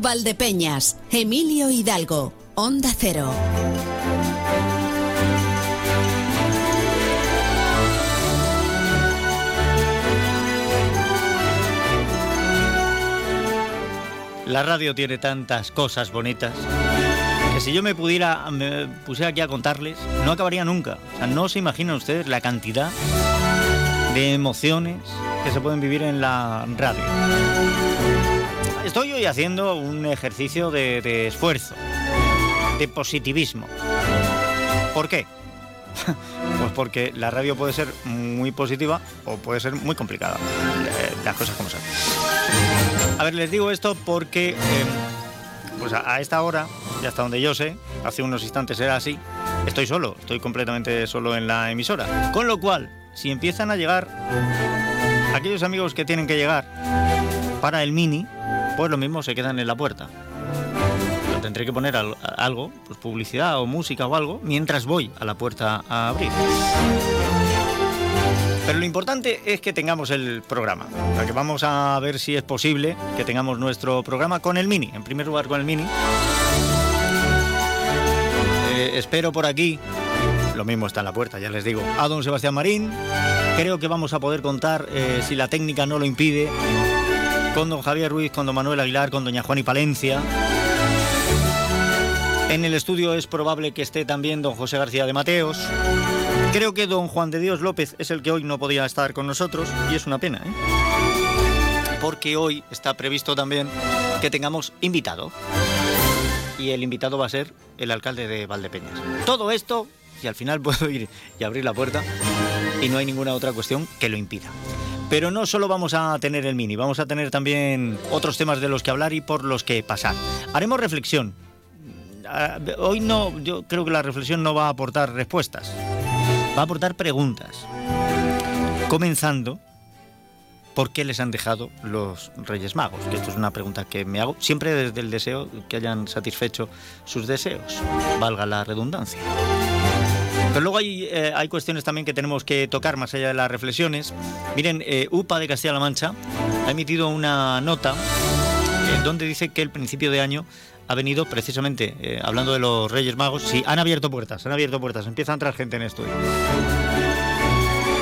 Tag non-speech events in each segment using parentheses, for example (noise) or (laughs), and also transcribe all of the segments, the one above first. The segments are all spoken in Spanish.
Valdepeñas, Emilio Hidalgo, Onda Cero. La radio tiene tantas cosas bonitas que si yo me pudiera, me pusiera aquí a contarles, no acabaría nunca. O sea, no se imaginan ustedes la cantidad de emociones que se pueden vivir en la radio. Estoy hoy haciendo un ejercicio de, esfuerzo, de positivismo. ¿Por qué? (laughs) Pues porque la radio puede ser muy positiva o puede ser muy complicada. Eh, Las cosas como son. A ver, les digo esto porque eh, pues a, a esta hora, y hasta donde yo sé, hace unos instantes era así, estoy solo, estoy completamente solo en la emisora. Con lo cual, si empiezan a llegar aquellos amigos que tienen que llegar para el mini, pues lo mismo se quedan en la puerta. Tendré que poner al- algo, pues publicidad o música o algo, mientras voy a la puerta a abrir. Pero lo importante es que tengamos el programa. O sea, que vamos a ver si es posible que tengamos nuestro programa con el Mini. En primer lugar con el Mini. Eh, espero por aquí. Lo mismo está en la puerta, ya les digo. A don Sebastián Marín. Creo que vamos a poder contar, eh, si la técnica no lo impide, con don Javier Ruiz, con don Manuel Aguilar, con doña Juan y Palencia. En el estudio es probable que esté también don José García de Mateos. Creo que don Juan de Dios López es el que hoy no podía estar con nosotros y es una pena, ¿eh? Porque hoy está previsto también que tengamos invitado. Y el invitado va a ser el alcalde de Valdepeñas. Todo esto, y al final puedo ir y abrir la puerta, y no hay ninguna otra cuestión que lo impida. Pero no solo vamos a tener el mini, vamos a tener también otros temas de los que hablar y por los que pasar. Haremos reflexión. Ah, Hoy no, yo creo que la reflexión no va a aportar respuestas, va a aportar preguntas. Comenzando, ¿por qué les han dejado los Reyes Magos? Que esto es una pregunta que me hago siempre desde el deseo que hayan satisfecho sus deseos, valga la redundancia. Pero luego hay, eh, hay cuestiones también que tenemos que tocar más allá de las reflexiones. Miren, eh, UPA de Castilla-La Mancha ha emitido una nota eh, donde dice que el principio de año ha venido precisamente, eh, hablando de los Reyes Magos, sí, han abierto puertas, han abierto puertas, empieza a entrar gente en esto.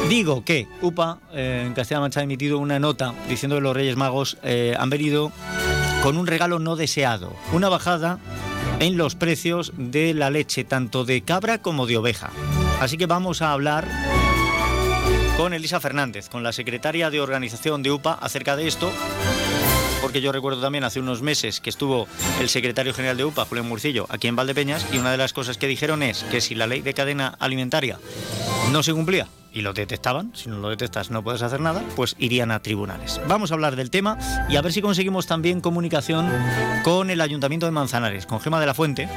Digo que UPA eh, en Castilla-La Mancha ha emitido una nota diciendo que los Reyes Magos eh, han venido con un regalo no deseado, una bajada en los precios de la leche, tanto de cabra como de oveja. Así que vamos a hablar con Elisa Fernández, con la secretaria de organización de UPA, acerca de esto, porque yo recuerdo también hace unos meses que estuvo el secretario general de UPA, Julián Murcillo, aquí en Valdepeñas, y una de las cosas que dijeron es que si la ley de cadena alimentaria no se cumplía y lo detectaban, si no lo detectas no puedes hacer nada, pues irían a tribunales. Vamos a hablar del tema y a ver si conseguimos también comunicación con el Ayuntamiento de Manzanares, con Gema de la Fuente,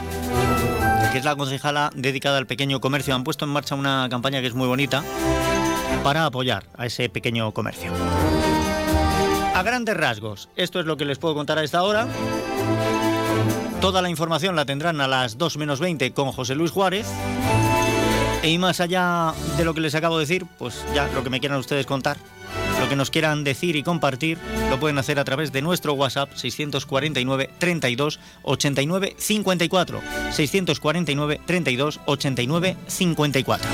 que es la concejala dedicada al pequeño comercio. Han puesto en marcha una campaña que es muy bonita para apoyar a ese pequeño comercio. A grandes rasgos, esto es lo que les puedo contar a esta hora. Toda la información la tendrán a las 2 menos 20 con José Luis Juárez. Y más allá de lo que les acabo de decir, pues ya lo que me quieran ustedes contar, lo que nos quieran decir y compartir, lo pueden hacer a través de nuestro WhatsApp 649 32 89 54. 649 32 89 54.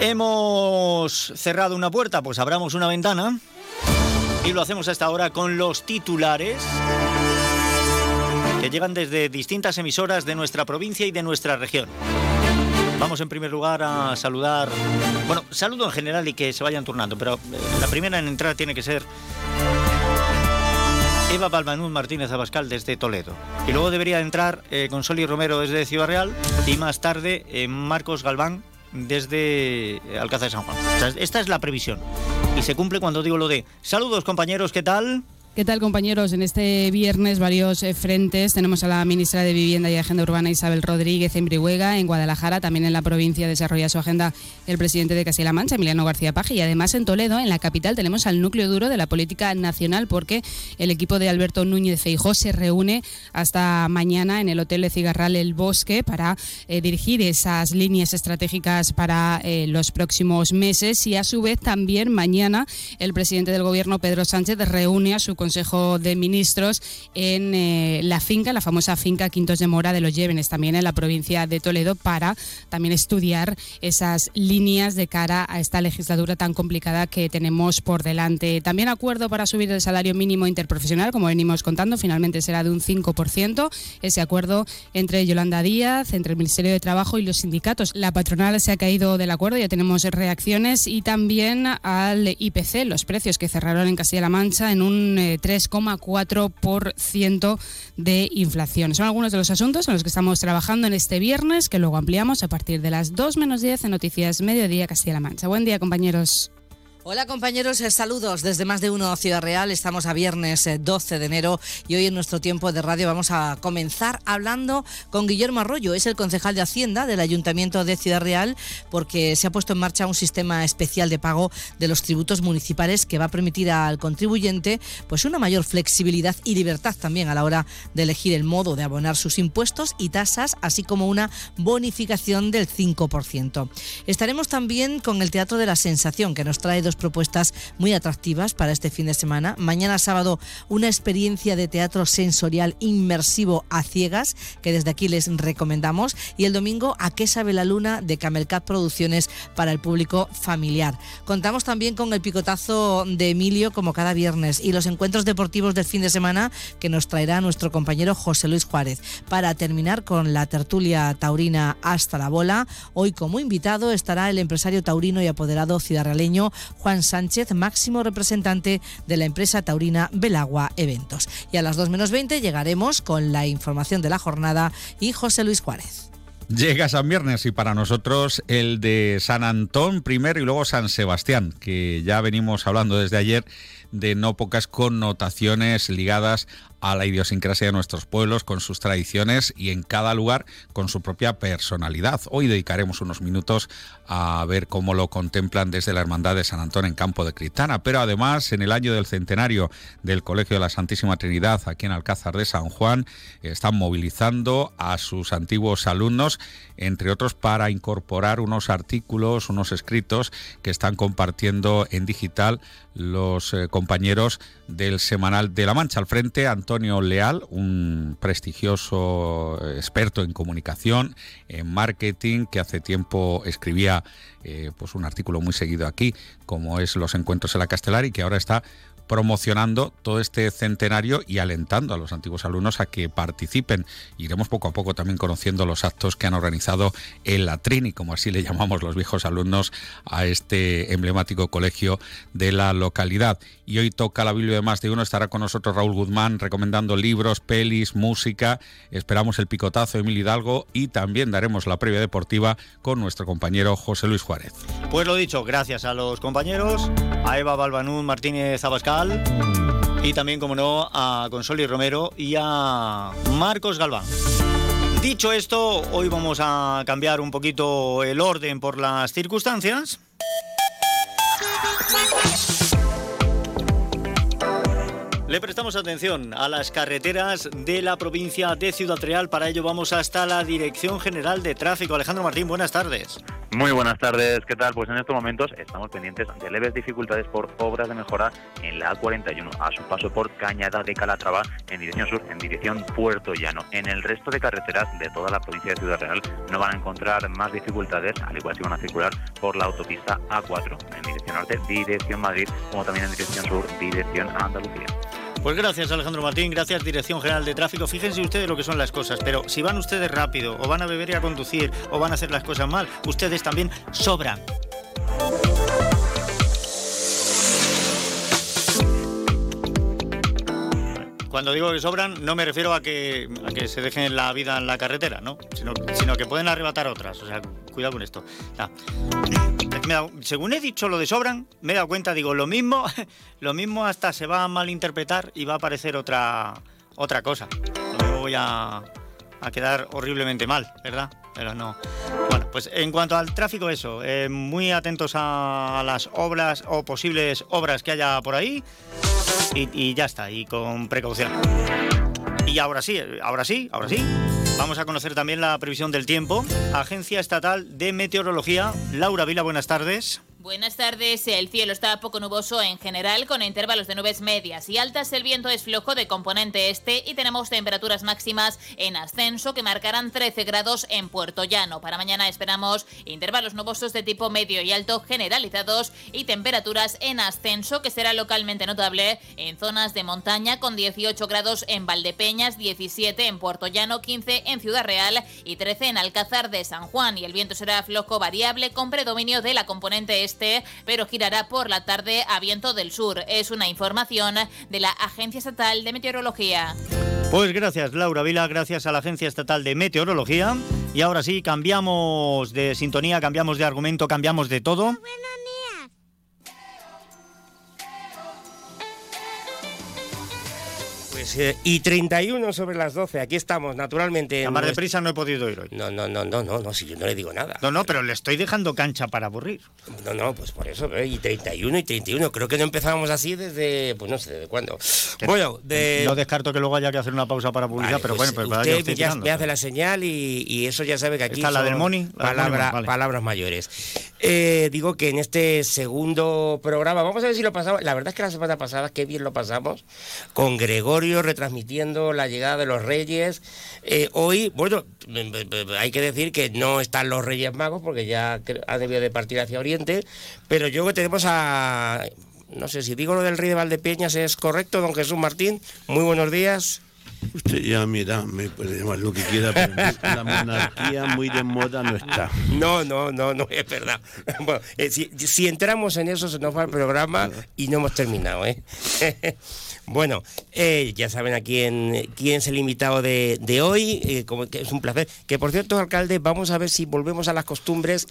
Hemos cerrado una puerta, pues abramos una ventana. Y lo hacemos a esta hora con los titulares que llegan desde distintas emisoras de nuestra provincia y de nuestra región. Vamos en primer lugar a saludar, bueno, saludo en general y que se vayan turnando, pero eh, la primera en entrar tiene que ser Eva Balmanuz Martínez Abascal desde Toledo. Y luego debería entrar eh, Consoli Romero desde Ciudad Real y más tarde eh, Marcos Galván desde eh, Alcázar de San Juan. Esta es la previsión. Y se cumple cuando digo lo de saludos compañeros, ¿qué tal? ¿Qué tal, compañeros? En este viernes varios eh, frentes. Tenemos a la ministra de Vivienda y Agenda Urbana Isabel Rodríguez en Brihuega, en Guadalajara, también en la provincia desarrolla su agenda el presidente de Castilla-La Mancha, Emiliano García Paje, y además en Toledo, en la capital, tenemos al núcleo duro de la política nacional porque el equipo de Alberto Núñez Feijó se reúne hasta mañana en el Hotel de Cigarral El Bosque para eh, dirigir esas líneas estratégicas para eh, los próximos meses y a su vez también mañana el presidente del gobierno Pedro Sánchez reúne a su Consejo de Ministros en eh, la finca, la famosa finca Quintos de Mora de los Llévenes, también en la provincia de Toledo, para también estudiar esas líneas de cara a esta legislatura tan complicada que tenemos por delante. También acuerdo para subir el salario mínimo interprofesional, como venimos contando, finalmente será de un 5%. Ese acuerdo entre Yolanda Díaz, entre el Ministerio de Trabajo y los sindicatos. La patronal se ha caído del acuerdo, ya tenemos reacciones y también al IPC, los precios que cerraron en Castilla-La Mancha en un 3,4% eh, de inflación. Son algunos de los asuntos en los que estamos trabajando en este viernes, que luego ampliamos a partir de las 2 menos 10 en Noticias Mediodía Castilla-La Mancha. Buen día, compañeros. Hola compañeros, eh, saludos desde más de uno Ciudad Real. Estamos a viernes 12 eh, de enero y hoy en nuestro tiempo de radio vamos a comenzar hablando con Guillermo Arroyo. Es el concejal de Hacienda del Ayuntamiento de Ciudad Real porque se ha puesto en marcha un sistema especial de pago de los tributos municipales que va a permitir al contribuyente pues una mayor flexibilidad y libertad también a la hora de elegir el modo de abonar sus impuestos y tasas, así como una bonificación del 5%. Estaremos también con el Teatro de la Sensación que nos trae dos propuestas muy atractivas para este fin de semana. Mañana sábado una experiencia de teatro sensorial inmersivo a ciegas que desde aquí les recomendamos y el domingo a qué sabe la luna de Camelcat Producciones para el público familiar. Contamos también con el picotazo de Emilio como cada viernes y los encuentros deportivos del fin de semana que nos traerá nuestro compañero José Luis Juárez. Para terminar con la tertulia taurina hasta la bola, hoy como invitado estará el empresario taurino y apoderado ciudadraleño Juan Sánchez, máximo representante de la empresa taurina Belagua Eventos. Y a las 2 menos 20 llegaremos con la información de la jornada y José Luis Juárez. Llega San Viernes y para nosotros el de San Antón primero y luego San Sebastián, que ya venimos hablando desde ayer de no pocas connotaciones ligadas a la idiosincrasia de nuestros pueblos, con sus tradiciones y en cada lugar con su propia personalidad. Hoy dedicaremos unos minutos a ver cómo lo contemplan desde la Hermandad de San Antón en Campo de Critana, pero además en el año del centenario del Colegio de la Santísima Trinidad aquí en Alcázar de San Juan están movilizando a sus antiguos alumnos, entre otros para incorporar unos artículos, unos escritos que están compartiendo en digital los eh, compañeros del Semanal de la Mancha. Al frente, Antonio Leal, un prestigioso experto en comunicación, en marketing, que hace tiempo escribía eh, pues un artículo muy seguido aquí, como es Los Encuentros en la Castelar, y que ahora está promocionando todo este centenario y alentando a los antiguos alumnos a que participen. Iremos poco a poco también conociendo los actos que han organizado el la Trini, como así le llamamos los viejos alumnos a este emblemático colegio de la localidad. Y hoy toca la Biblia de más de uno, estará con nosotros Raúl Guzmán recomendando libros, pelis, música. Esperamos el picotazo de Emil Hidalgo y también daremos la previa deportiva con nuestro compañero José Luis Juárez. Pues lo dicho, gracias a los compañeros, a Eva Balbanú Martínez Abascal y también, como no, a Consoli Romero y a Marcos Galván. Dicho esto, hoy vamos a cambiar un poquito el orden por las circunstancias. Le prestamos atención a las carreteras de la provincia de Ciudad Real. Para ello vamos hasta la Dirección General de Tráfico. Alejandro Martín, buenas tardes. Muy buenas tardes, ¿qué tal? Pues en estos momentos estamos pendientes de leves dificultades por obras de mejora en la A41, a su paso por Cañada de Calatrava en dirección sur, en dirección Puerto Llano. En el resto de carreteras de toda la provincia de Ciudad Real no van a encontrar más dificultades, al igual que van a circular por la autopista A4 en dirección norte, dirección Madrid, como también en dirección sur, dirección Andalucía. Pues gracias Alejandro Martín, gracias Dirección General de Tráfico. Fíjense ustedes lo que son las cosas, pero si van ustedes rápido o van a beber y a conducir o van a hacer las cosas mal, ustedes también sobran. Cuando digo que sobran, no me refiero a que, que se dejen la vida en la carretera, ¿no? Sino, que pueden arrebatar otras. O sea, cuidado con esto. según he dicho lo de sobran, me he dado cuenta, digo, lo mismo, (laughs) lo mismo hasta se va a malinterpretar y va a aparecer otra, otra cosa. Lo voy a, a quedar horriblemente mal, ¿verdad? Pero no. Bueno, pues en cuanto al tráfico, eso, eh, muy atentos a las obras o posibles obras que haya por ahí y, ya está, y con precaución. Y ahora sí, ahora sí, ahora sí. Vamos a conocer también la previsión del tiempo. Agencia Estatal de Meteorología. Laura Vila, buenas tardes. Buenas tardes. El cielo está poco nuboso en general, con intervalos de nubes medias y altas. El viento es flojo de componente este y tenemos temperaturas máximas en ascenso que marcarán 13 grados en Puerto Llano. Para mañana esperamos intervalos nubosos de tipo medio y alto generalizados y temperaturas en ascenso que será localmente notable en zonas de montaña con 18 grados en Valdepeñas, 17 en Puerto Llano, 15 en Ciudad Real y 13 en Alcázar de San Juan. Y el viento será flojo variable con predominio de la componente este, pero girará por la tarde a viento del sur. Es una información de la Agencia Estatal de Meteorología. Pues gracias Laura Vila, gracias a la Agencia Estatal de Meteorología. Y ahora sí, cambiamos de sintonía, cambiamos de argumento, cambiamos de todo. Pues, eh, y 31 sobre las 12, aquí estamos, naturalmente. A más deprisa no he podido ir hoy. No, no, no, no, no, no, si yo no le digo nada. No, no, pero le estoy dejando cancha para aburrir. No, no, pues por eso, ¿eh? y 31 y 31, creo que no empezábamos así desde, pues no sé, desde cuándo. Bueno, de... No descarto que luego haya que hacer una pausa para publicidad, Vale, pero pues, bueno, pues usted usted ya tirando. me hace la señal y, y eso ya sabe que aquí ¿Está la del Moni? La del palabra- Moni, vale. palabras mayores. Eh, digo que en este segundo programa, vamos a ver si lo pasamos, la verdad es que la semana pasada qué bien lo pasamos, con Gregorio retransmitiendo la llegada de los Reyes. Eh, hoy, bueno, hay que decir que no están los Reyes Magos porque ya han debido de partir hacia Oriente, pero yo que tenemos a... No sé si digo lo del rey de Valdepeñas es correcto, don Jesús Martín. Muy buenos días. Usted ya, mira, me puede llamar lo que quiera, pero la (laughs) monarquía muy de moda no está. No, no, no, no es verdad. (laughs) Bueno, eh, si, si entramos en eso se nos va el programa y no hemos terminado, ¿eh? (laughs) Bueno, eh, ya saben a quién, quién es el invitado de, de hoy, eh, como que es un placer. Que por cierto, alcalde, vamos a ver si volvemos a las costumbres.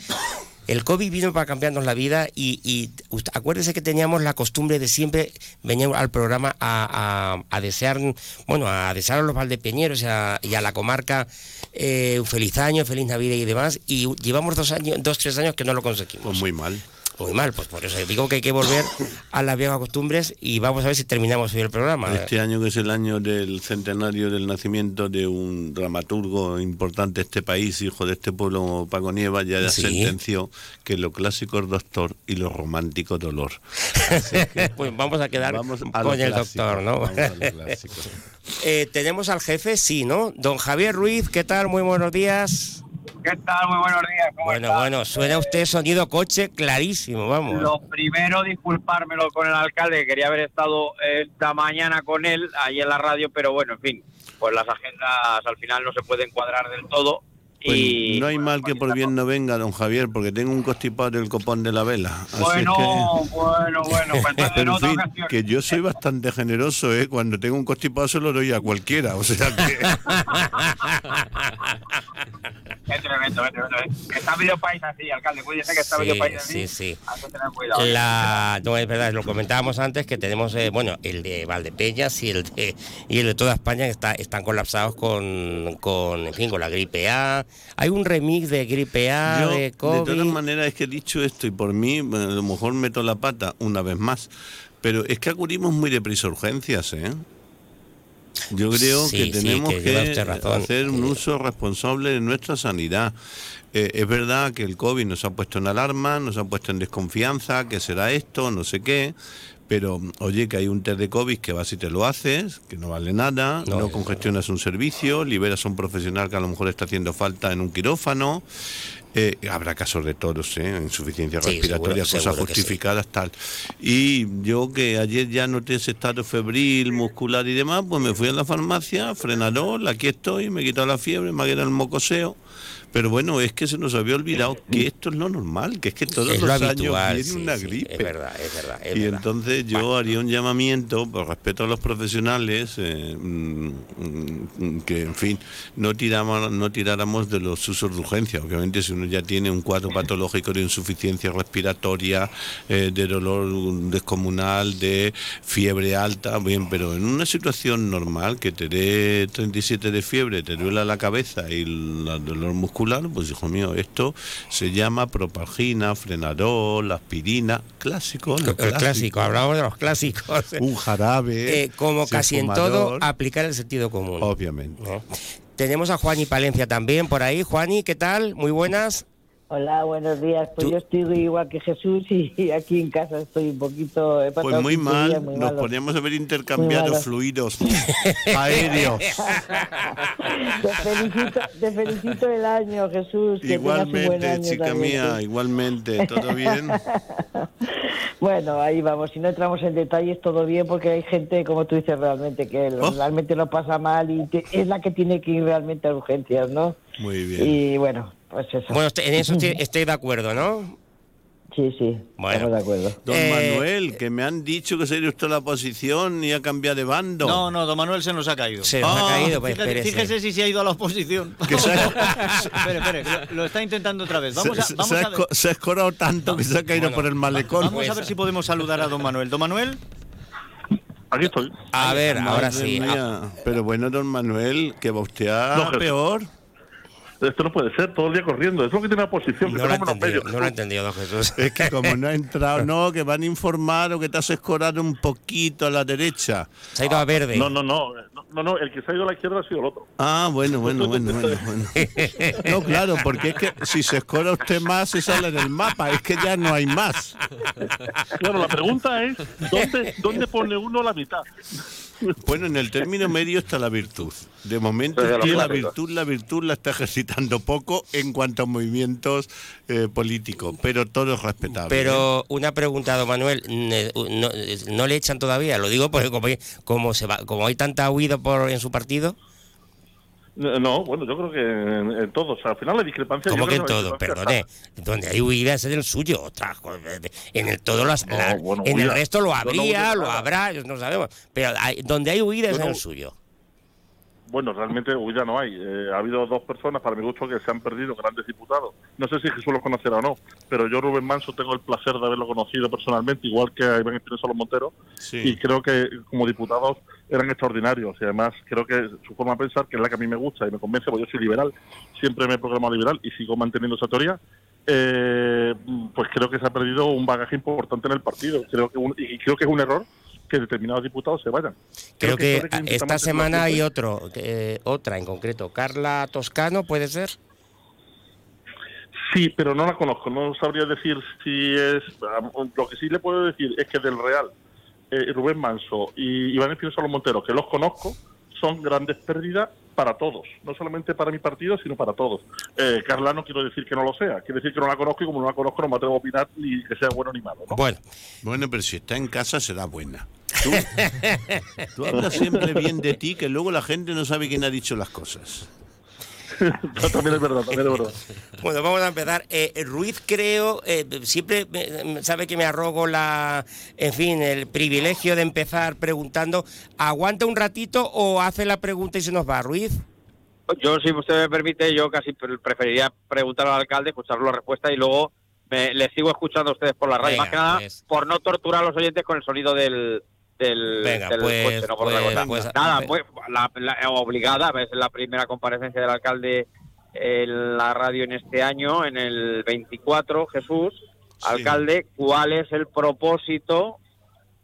El COVID vino para cambiarnos la vida y, y usted- acuérdese que teníamos la costumbre de siempre venir al programa a, a- a desear, bueno, a desear a los valdepeñeros y a, la comarca eh, un feliz año, feliz Navidad y demás. Y llevamos dos años, dos, tres años que no lo conseguimos. Pues muy mal. Muy mal, pues por eso digo que hay que volver a las viejas costumbres y vamos a ver si terminamos hoy el programa. Este año que es el año del centenario del nacimiento de un dramaturgo importante de este país, hijo de este pueblo, Paco Nieva, ya Sí. sentenció que lo clásico es doctor y lo romántico dolor. (laughs) pues vamos a quedar Vamos a lo con el clásico, doctor, ¿no? vamos a lo clásico. (laughs) Eh, tenemos al jefe, sí, ¿no? Don Javier Ruiz, ¿qué tal? Muy buenos días. ¿Qué tal? Muy buenos días. ¿Cómo Bueno, bueno, suena usted sonido coche clarísimo, vamos. Lo primero, disculpármelo con el alcalde, que quería haber estado esta mañana con él, ahí en la radio, pero bueno, en fin, pues las agendas al final no se pueden cuadrar del todo. Pues y no hay mal que por bien no venga, don Javier, porque tengo un constipado del copón de la vela. Así Bueno, que- bueno, bueno, pues (laughs) en Pero en fin, ocasión. que yo soy bastante generoso, ¿eh? Cuando tengo un constipado se lo doy a cualquiera, o sea que... (laughs) Es tremendo, es tremendo. ¿eh? Está medio país así, alcalde, cuídese que está Sí, medio país así. sí, sí. Hay que tener cuidado. La, no es verdad, lo comentábamos antes que tenemos, eh, bueno, el de Valdepeñas y el de, y el de toda España que está, están colapsados con, con, en fin, con la gripe A. Hay un remix de gripe A, Yo, de de COVID. todas maneras, es que he dicho esto y por mí, a lo mejor meto la pata una vez más, pero es que acudimos muy deprisa a urgencias, ¿eh? Yo creo Sí, que sí, tenemos que hacer un uso responsable de nuestra sanidad. Eh, es verdad que el COVID nos ha puesto en alarma, nos ha puesto en desconfianza, que será esto, no sé qué, pero oye, que hay un test de COVID que vas y te lo haces, que no vale nada, No, no, es congestionas un servicio, liberas a un profesional que a lo mejor está haciendo falta en un quirófano. Eh, habrá casos de todos, ¿eh? insuficiencia Sí, respiratoria, seguro- cosas seguro que sí. justificadas, tal. Y yo que ayer ya noté ese estado febril, muscular y demás, pues me fui a la farmacia, frenador, aquí estoy, me he quitado la fiebre, me ha quedado el mocoseo. Pero bueno, es que se nos había olvidado que esto es lo normal, que es que todos es lo los habitual, años viene una sí, gripe. es verdad, es verdad. es Y verdad. entonces yo haría un llamamiento, por respeto a los profesionales, eh, mm, mm, que en fin, no tiramos, no tiráramos de los usos de urgencia. Obviamente si uno ya tiene un cuadro patológico de insuficiencia respiratoria, eh, de dolor descomunal, de fiebre alta, bien, pero en una situación normal que te dé 37 de fiebre, te duela la cabeza y el dolor muscular, pues hijo mío, esto se llama propalgina, frenador, aspirina, clásico, El clásico, hablamos de los clásicos. un jarabe. Eh, como casi en todo, aplicar el sentido común. Obviamente. ¿no? Tenemos a Juani Palencia también por ahí. Juani, ¿qué tal? Muy buenas. Hola, buenos días. Pues yo estoy igual que Jesús y (laughs) aquí en casa estoy un poquito... he Pues muy 15 mal, días muy nos a ver intercambiados malos. fluidos (laughs) aéreos. Te felicito, te felicito el año, Jesús. que buen Igualmente, año chica también, mía, sí. igualmente, ¿todo bien? (laughs) Bueno, ahí vamos. Si no entramos en detalles, todo bien, porque hay gente, como tú dices, realmente que Oh. realmente lo pasa mal y te- es la que tiene que ir realmente a urgencias, ¿no? Muy bien. Y bueno, pues eso. Bueno, en eso estoy, (laughs) estoy de acuerdo, ¿no? Sí, sí, Bueno. estamos de acuerdo. Don Eh, Manuel, que me han dicho que se ha ido usted a la oposición y ha cambiado de bando. No, no, don Manuel se nos ha caído. Se nos ha Ah, caído, pues Fíjate- fíjese si se ha ido a la oposición. Que se ha- (laughs) espere, espere, lo, lo está intentando otra vez. Vamos a, se, vamos se ha a ver, esco- se ha escorado tanto que se ha caído Bueno, por el malecón. vamos a ver si podemos saludar a don Manuel. Don Manuel, Aquí estoy. A ver, ahora sí. Ah, mía. Pero bueno, don Manuel, que va usted a No, peor. Esto no puede ser, todo el día corriendo. Es lo que tiene la posición, que No lo he entendido, no lo he entendido, don Jesús. Es que como no ha (laughs) entrado, no, que van a informar o que te has escorado un poquito a la derecha. Se ha ido a verde. No, no, no, no, no, no, el que se ha ido a la izquierda ha sido el otro. Ah, bueno, bueno, bueno, bueno, bueno. (laughs) No, claro, porque es que si se escora usted más, se sale del mapa. Es que ya no hay más. Claro, la pregunta es, ¿dónde, dónde pone uno la mitad? (laughs) Bueno, en el término medio está la virtud. De momento que la virtud, la virtud la está ejercitando poco en cuanto a movimientos eh, políticos, pero todo es respetable. ¿eh? Pero una pregunta, don Manuel, ne- no, no le echan todavía, lo digo porque como, hay- como se va, como hay tanta huida por en su partido, No, bueno, yo creo que en, en todos. Al final la discrepancia... como yo que en creo la todo, discrepancia perdone, donde hay huida es en el suyo, otra, en el todo las, No, la- bueno, en el resto lo no habría, de lo habrá, no sabemos, pero hay- donde hay huida es no- el suyo. Bueno, realmente huida no hay. Eh, ha habido dos personas, para mi gusto, que se han perdido, grandes diputados. No sé si Jesús los conocerá o no, pero yo, Rubén Manso, tengo el placer de haberlo conocido personalmente, igual que a Iván Espinosa Los Monteros, Sí. y creo que como diputados eran extraordinarios. Y además creo que su forma de pensar, que es la que a mí me gusta y me convence, porque yo soy liberal, siempre me he programado liberal y sigo manteniendo esa teoría, eh, pues creo que se ha perdido un bagaje importante en el partido. Creo que un- y creo que es un error que determinados diputados se vayan. Creo que esta semana hay mantenerlo otro, eh, otra en concreto, Carla Toscano, ¿puede ser? Sí, pero no la conozco. No sabría decir si es. Lo que sí le puedo decir es que del Real, eh, Rubén Manso y Iván Espinosa Los Monteros, que los conozco, son grandes pérdidas para todos. No solamente para mi partido, sino para todos. Eh, Carla no quiero decir que no lo sea. Quiero decir que no la conozco y como no la conozco no me atrevo a opinar ni que sea bueno ni malo. ¿no? Bueno, Bueno, pero si está en casa será buena. Tú, tú hablas siempre bien de ti, que luego la gente no sabe quién ha dicho las cosas. (laughs) también es verdad, también es verdad. Bueno, vamos a empezar. Eh, Ruiz, creo, eh, siempre me- sabe que me arrogo la, en fin, el privilegio de empezar preguntando. ¿Aguanta un ratito o hace la pregunta y se nos va, Ruiz? Yo, si usted me permite, yo casi pre- preferiría preguntar al alcalde, escuchar la respuesta y luego me, le sigo escuchando a ustedes por la radio. Venga, Más que nada, pues. por no torturar a los oyentes con el sonido del, del, Venga, del pues, coche, no por otra pues, cosa. pues, nada, pues, la- obligada, es la primera comparecencia del alcalde en la radio en este año, en el 24, Jesús. Alcalde, ¿cuál es el propósito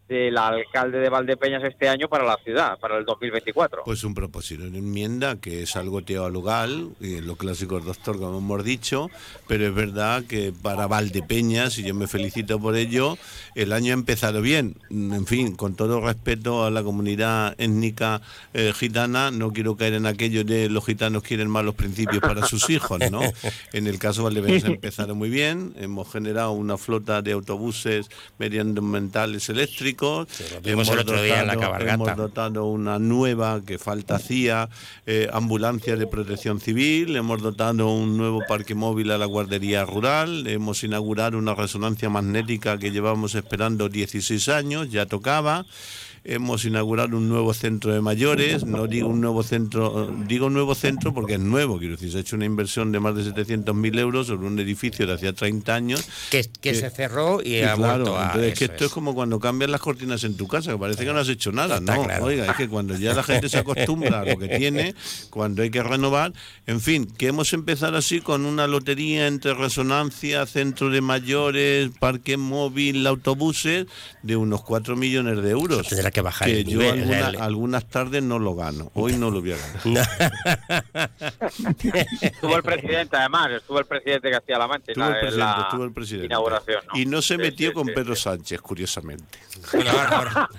del alcalde de Valdepeñas este año para la ciudad, para el 2024? Pues un propósito de enmienda que es algo teologal, y lo clásico es doctor, como hemos dicho, pero es verdad que para Valdepeñas, y yo me felicito por ello, el año ha empezado bien. En fin, con todo respeto a la comunidad étnica eh, gitana, no quiero caer en aquello de los gitanos quieren malos principios para sus hijos, ¿no? (laughs) En el caso de Valdepeñas ha empezado muy bien, hemos generado una flota de autobuses medioambientales eléctricos, lo vimos el otro día en la cabalgata. hemos dotado una nueva que falta hacía, eh, ambulancia de protección civil, hemos dotado un nuevo parque móvil a la guardería rural, hemos inaugurado una resonancia magnética que llevamos esperando 16 años, ya tocaba. Hemos inaugurado un nuevo centro de mayores, no digo un nuevo centro, digo nuevo centro porque es nuevo, quiero decir, se ha hecho una inversión de más de 700.000 euros sobre un edificio de hacía 30 años. Que, que se cerró y Sí, ha claro, vuelto a... entonces es que esto es. es. como cuando cambian las cortinas en tu casa, que parece que no has hecho nada, Está ¿no? claro. Oiga, es que cuando ya la gente se acostumbra a lo que tiene, (laughs) cuando hay que renovar, en fin, que hemos empezado así con una lotería entre resonancia, centro de mayores, parque móvil, autobuses, de unos 4 millones de euros. Que bajar que el yo nivel. o sea, alguna- el- algunas tardes no lo gano. Hoy no lo voy a ganar. Estuvo el presidente, además, estuvo el presidente de Castilla-La Mancha. Estuvo la- el en presidente, la estuvo el presidente. Inauguración, ¿no? Y no se Sí, metió sí, con sí, Pedro Sánchez, curiosamente. Bueno, ahora- ahora,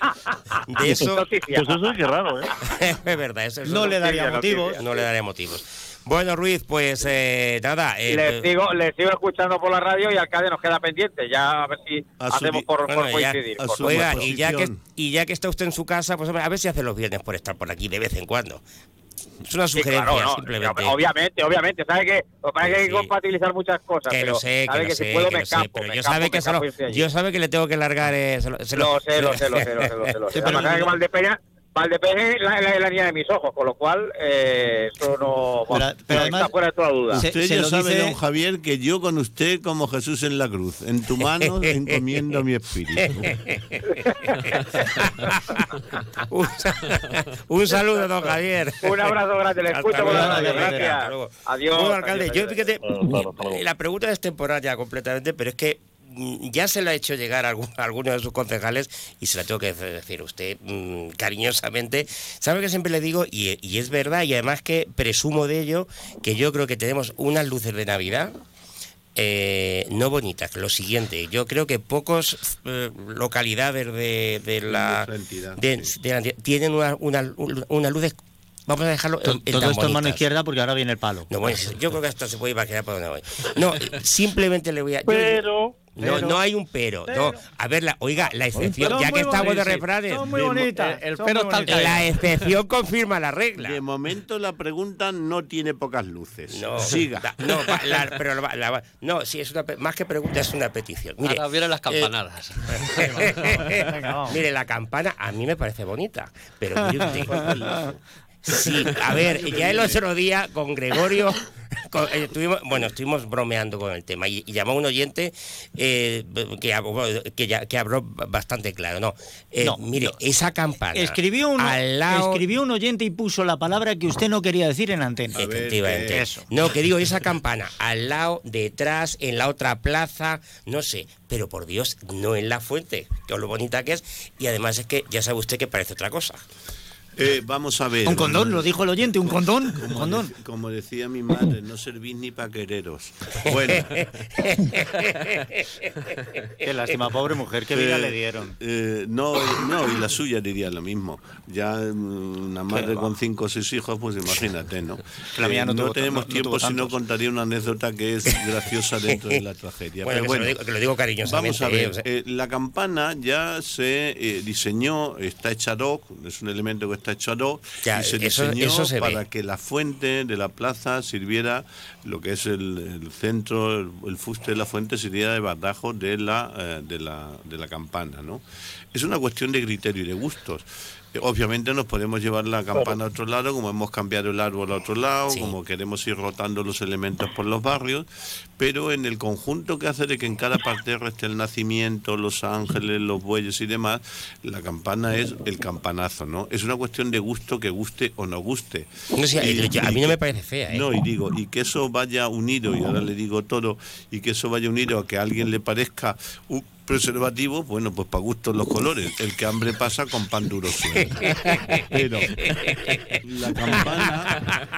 de eso. Pues eso es que raro, ¿eh? (laughs) es verdad. Eso, eso No le noticia, daría motivos. No le daría motivos. Bueno, Ruiz, pues eh, nada. eh, les, sigo, les sigo escuchando por la radio y alcalde nos queda pendiente. Ya a ver si hacemos por, por Bueno, ya- coincidir. por. Oiga, y ya, que, posición. y ya que está usted en su casa, pues a ver si hace los viernes por estar por aquí de vez en cuando. Es una Sí, sugerencia, claro, no, simplemente. Obviamente, obviamente. Sabe que, que hay que Sí. compatibilizar muchas cosas. Que pero lo sé, que sabe lo que sé, si puedo que me lo sé, pero me yo sabe que yo sabe que le tengo que largar eh, se lo, se Lo sé, lo sé, lo sé, lo sé, lo sé. Lo sé. (laughs) Sí, Además, pero- sabe que Valdepeña, Valdepeña es la, la, la niña de mis ojos, con lo cual eh, eso no Pero- bueno, pero está fuera de toda duda. Usted se ya lo sabe, dice- don Javier, que yo con usted como Jesús en la cruz. En tu mano (laughs) encomiendo mi espíritu. (laughs) un, sa- un saludo, don Javier. Un abrazo grande, le escucho gracias. Adiós, Bueno, alcalde, adiós, yo fíjate, la pregunta es temporal ya completamente, pero es que ya se la ha hecho llegar a alguno de sus concejales y se la tengo que decir usted mm, cariñosamente. ¿Sabe que siempre le digo? Y, y es verdad, y además que presumo de ello, que yo creo que tenemos unas luces de Navidad eh, no bonitas. Lo siguiente, yo creo que pocos eh, localidades de, de la, de- de la entidad tienen una, una, una luces, vamos a dejarlo en, To- en Todo tan esto en mano izquierda porque ahora viene el palo. No, bueno, yo creo que esto se puede imaginar por dónde voy. No, (laughs) simplemente le voy a... yo- Pero, no, no hay un pero. No, a ver, la, oiga, la excepción, ya que estamos de refranes, Son muy bonitas. el son pero muy está la excepción (laughs) confirma la regla. De momento la pregunta no tiene pocas luces. No, Siga. la- no, la- pero la- la- no, sí, es una, más que pregunta, es una petición. Mire, Ahora vienen las eh, campanadas. (laughs) Mire, la campana a mí me parece bonita, pero mire usted. Sí, a ver, ya el otro día con Gregorio, con- eh, estuvimos, bueno, estuvimos bromeando con el tema y, y llamó un oyente eh, que, que, habló bastante claro. No, Eh, No, mire, esa campana. Escribió un, al lado, escribió un oyente y puso la palabra que usted no quería decir en antena. Efectivamente. ¿qué es? No, que digo, esa campana al lado, detrás, en la otra plaza, no sé. Pero por Dios, no en la fuente, que es lo bonita que es. Y además es que ya sabe usted que parece otra cosa. Eh, vamos a ver. Un condón, lo dijo el oyente, un condón. Un Como, condón. de- como decía mi madre, no servís ni pa' quereros. Bueno. Qué lástima, pobre mujer, qué vida Eh, le dieron. eh, no, no, y la suya diría lo mismo. Ya mm, una madre con cinco o seis hijos, pues imagínate, ¿no? La mía Eh, no tenemos no- no tiempo, si no contaría una anécdota que es graciosa dentro de la tragedia. Bueno, Pero que se lo digo- que lo digo cariñosamente, Vamos a eh, ver, o sea. eh, la campana ya se eh, diseñó, está hecha hoc, es un elemento que está hecho ad hoc, Ya, y se eso- diseñó eso se para ve. que la fuente de la plaza sirviera, lo que es el, el centro, el, el fuste de la fuente sirviera de bardajo de la, eh, de la, de la campana, ¿no? Es una cuestión de criterio y de gustos. Eh, Obviamente nos podemos llevar la campana a otro lado, como hemos cambiado el árbol a otro lado, Sí. como queremos ir rotando los elementos por los barrios, pero en el conjunto que hace de que en cada parte esté el nacimiento, los ángeles, los bueyes y demás, la campana es el campanazo, ¿no? Es una cuestión de gusto que guste o no guste. No Y- yo- a mí no me parece fea, ¿eh? No, y digo, y que eso vaya unido, y ahora le digo todo, y que eso vaya unido a que a alguien le parezca un preservativo, bueno, pues para gustos los colores. El que hambre pasa con pan duro suena. Pero la campana,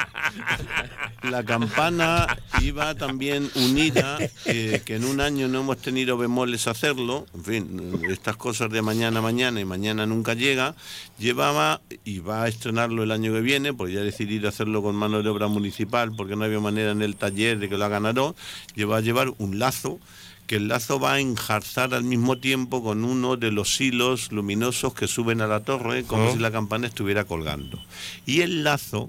la campana iba también unida, eh, que en un año no hemos tenido bemoles hacerlo, en fin, estas cosas de mañana a mañana y mañana nunca llega, llevaba y va a estrenarlo el año que viene, porque ya ha decidido hacerlo con mano de obra municipal, porque no había manera en el taller de que lo hagan a dos, lleva a llevar un lazo que el lazo va a enjarzar al mismo tiempo con uno de los hilos luminosos que suben a la torre, como Oh. si la campana estuviera colgando. Y el lazo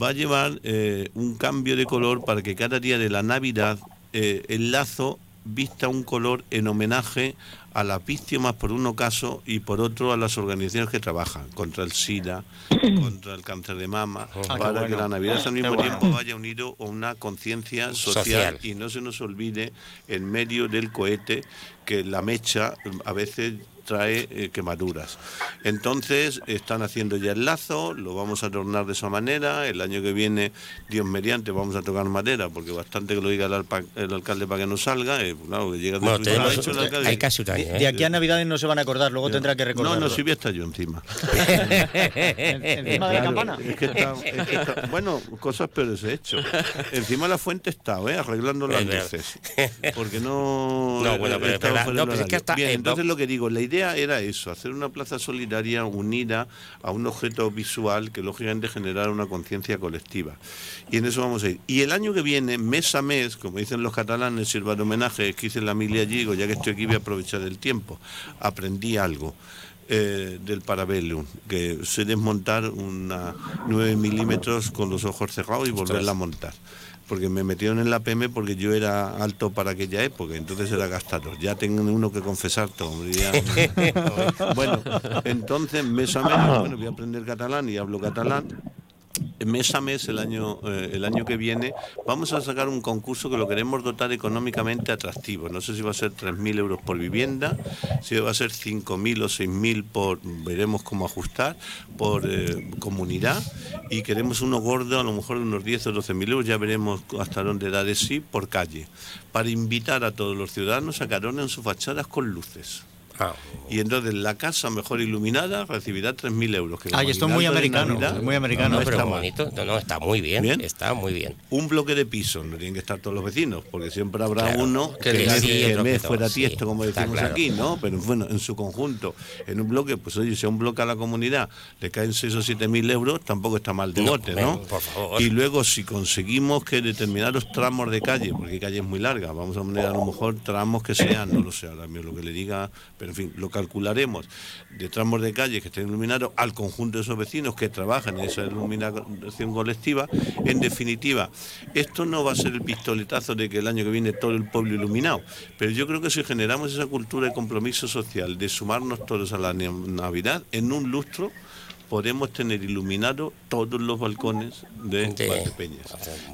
va a llevar eh, un cambio de color para que cada día de la Navidad eh, el lazo vista un color en homenaje a las víctimas por uno caso y por otro a las organizaciones que trabajan contra el SIDA, (coughs) contra el cáncer de mama, Ah, para que la Navidad al mismo Qué bueno. tiempo vaya unido a una conciencia social, Social. y no se nos olvide en medio del cohete que la mecha a veces trae eh, quemaduras. Entonces están haciendo ya el lazo, lo vamos a adornar de esa manera. El año que viene, Dios mediante, vamos a tocar madera, porque bastante que lo diga el, alpa- el alcalde para que no salga. eh, claro, que llega Bueno, tenemos- dicho el alcalde. hay casi un año, ¿eh? De aquí a Navidades no se van a acordar, luego tendrá que No, recordar. no, si voy a estar yo encima. (laughs) Encima de la campana. Es que está- es que está- bueno, cosas peores he hecho. Encima de la fuente he estado, ¿eh? arreglando las luces. Porque no. No, bueno, pero fuera No, pues es que hasta- Bien, eh, entonces no- lo que digo, la idea era eso, hacer una plaza solidaria unida a un objeto visual que lógicamente generara una conciencia colectiva. Y en eso vamos a ir. Y el año que viene, mes a mes, como dicen los catalanes, sirva de homenaje, es que hice la milia allí, digo, ya que estoy aquí voy a aprovechar el tiempo. Aprendí algo eh, del Parabellum, que sé desmontar una 9 milímetros con los ojos cerrados y volverla a montar. Porque me metieron en la PM porque yo era alto para aquella época, entonces era gastador. Ya tengo uno que confesar todo. hombre, ya. (laughs) bueno, entonces mes a mes, bueno, voy a aprender catalán y hablo catalán mes a mes el año eh, el año que viene vamos a sacar un concurso que lo queremos dotar económicamente atractivo. No sé si va a ser 3.000 euros por vivienda si va a ser 5.000 o 6.000 por veremos cómo ajustar por eh, comunidad y queremos uno gordo a lo mejor unos 10 o 12.000 euros ya veremos hasta dónde da de sí por calle. Para invitar a todos los ciudadanos a que adornen sus fachadas con luces Ah, y entonces la casa mejor iluminada recibirá 3.000 euros. que Ay, esto es muy americano, Navidad, es muy americano. no, no pero está bonito. No, no, está muy bien. Bien. Está muy bien. Un bloque de pisos, no tienen que estar todos los vecinos, porque siempre habrá Claro, uno que que, sí, que me fuera sí, tiesto, como decimos claro. aquí, ¿no? Pero bueno, en su conjunto, en un bloque, pues oye, si a un bloque a la comunidad le caen 6 o 7 mil euros, tampoco está mal de No, bote, ven, ¿no? por favor. Y luego, si conseguimos que determinados tramos de calle, porque hay calles muy largas, vamos a poner a lo mejor tramos que sean, no lo sé, ahora mismo lo que le diga, pero en fin, lo calcularemos, de tramos de calle que estén iluminados al conjunto de esos vecinos que trabajan en esa iluminación colectiva, en definitiva, esto no va a ser el pistoletazo de que el año que viene todo el pueblo iluminado, pero yo creo que si generamos esa cultura de compromiso social, de sumarnos todos a la Navidad, en un lustro, podemos tener iluminado todos los balcones de De- Valdepeñas.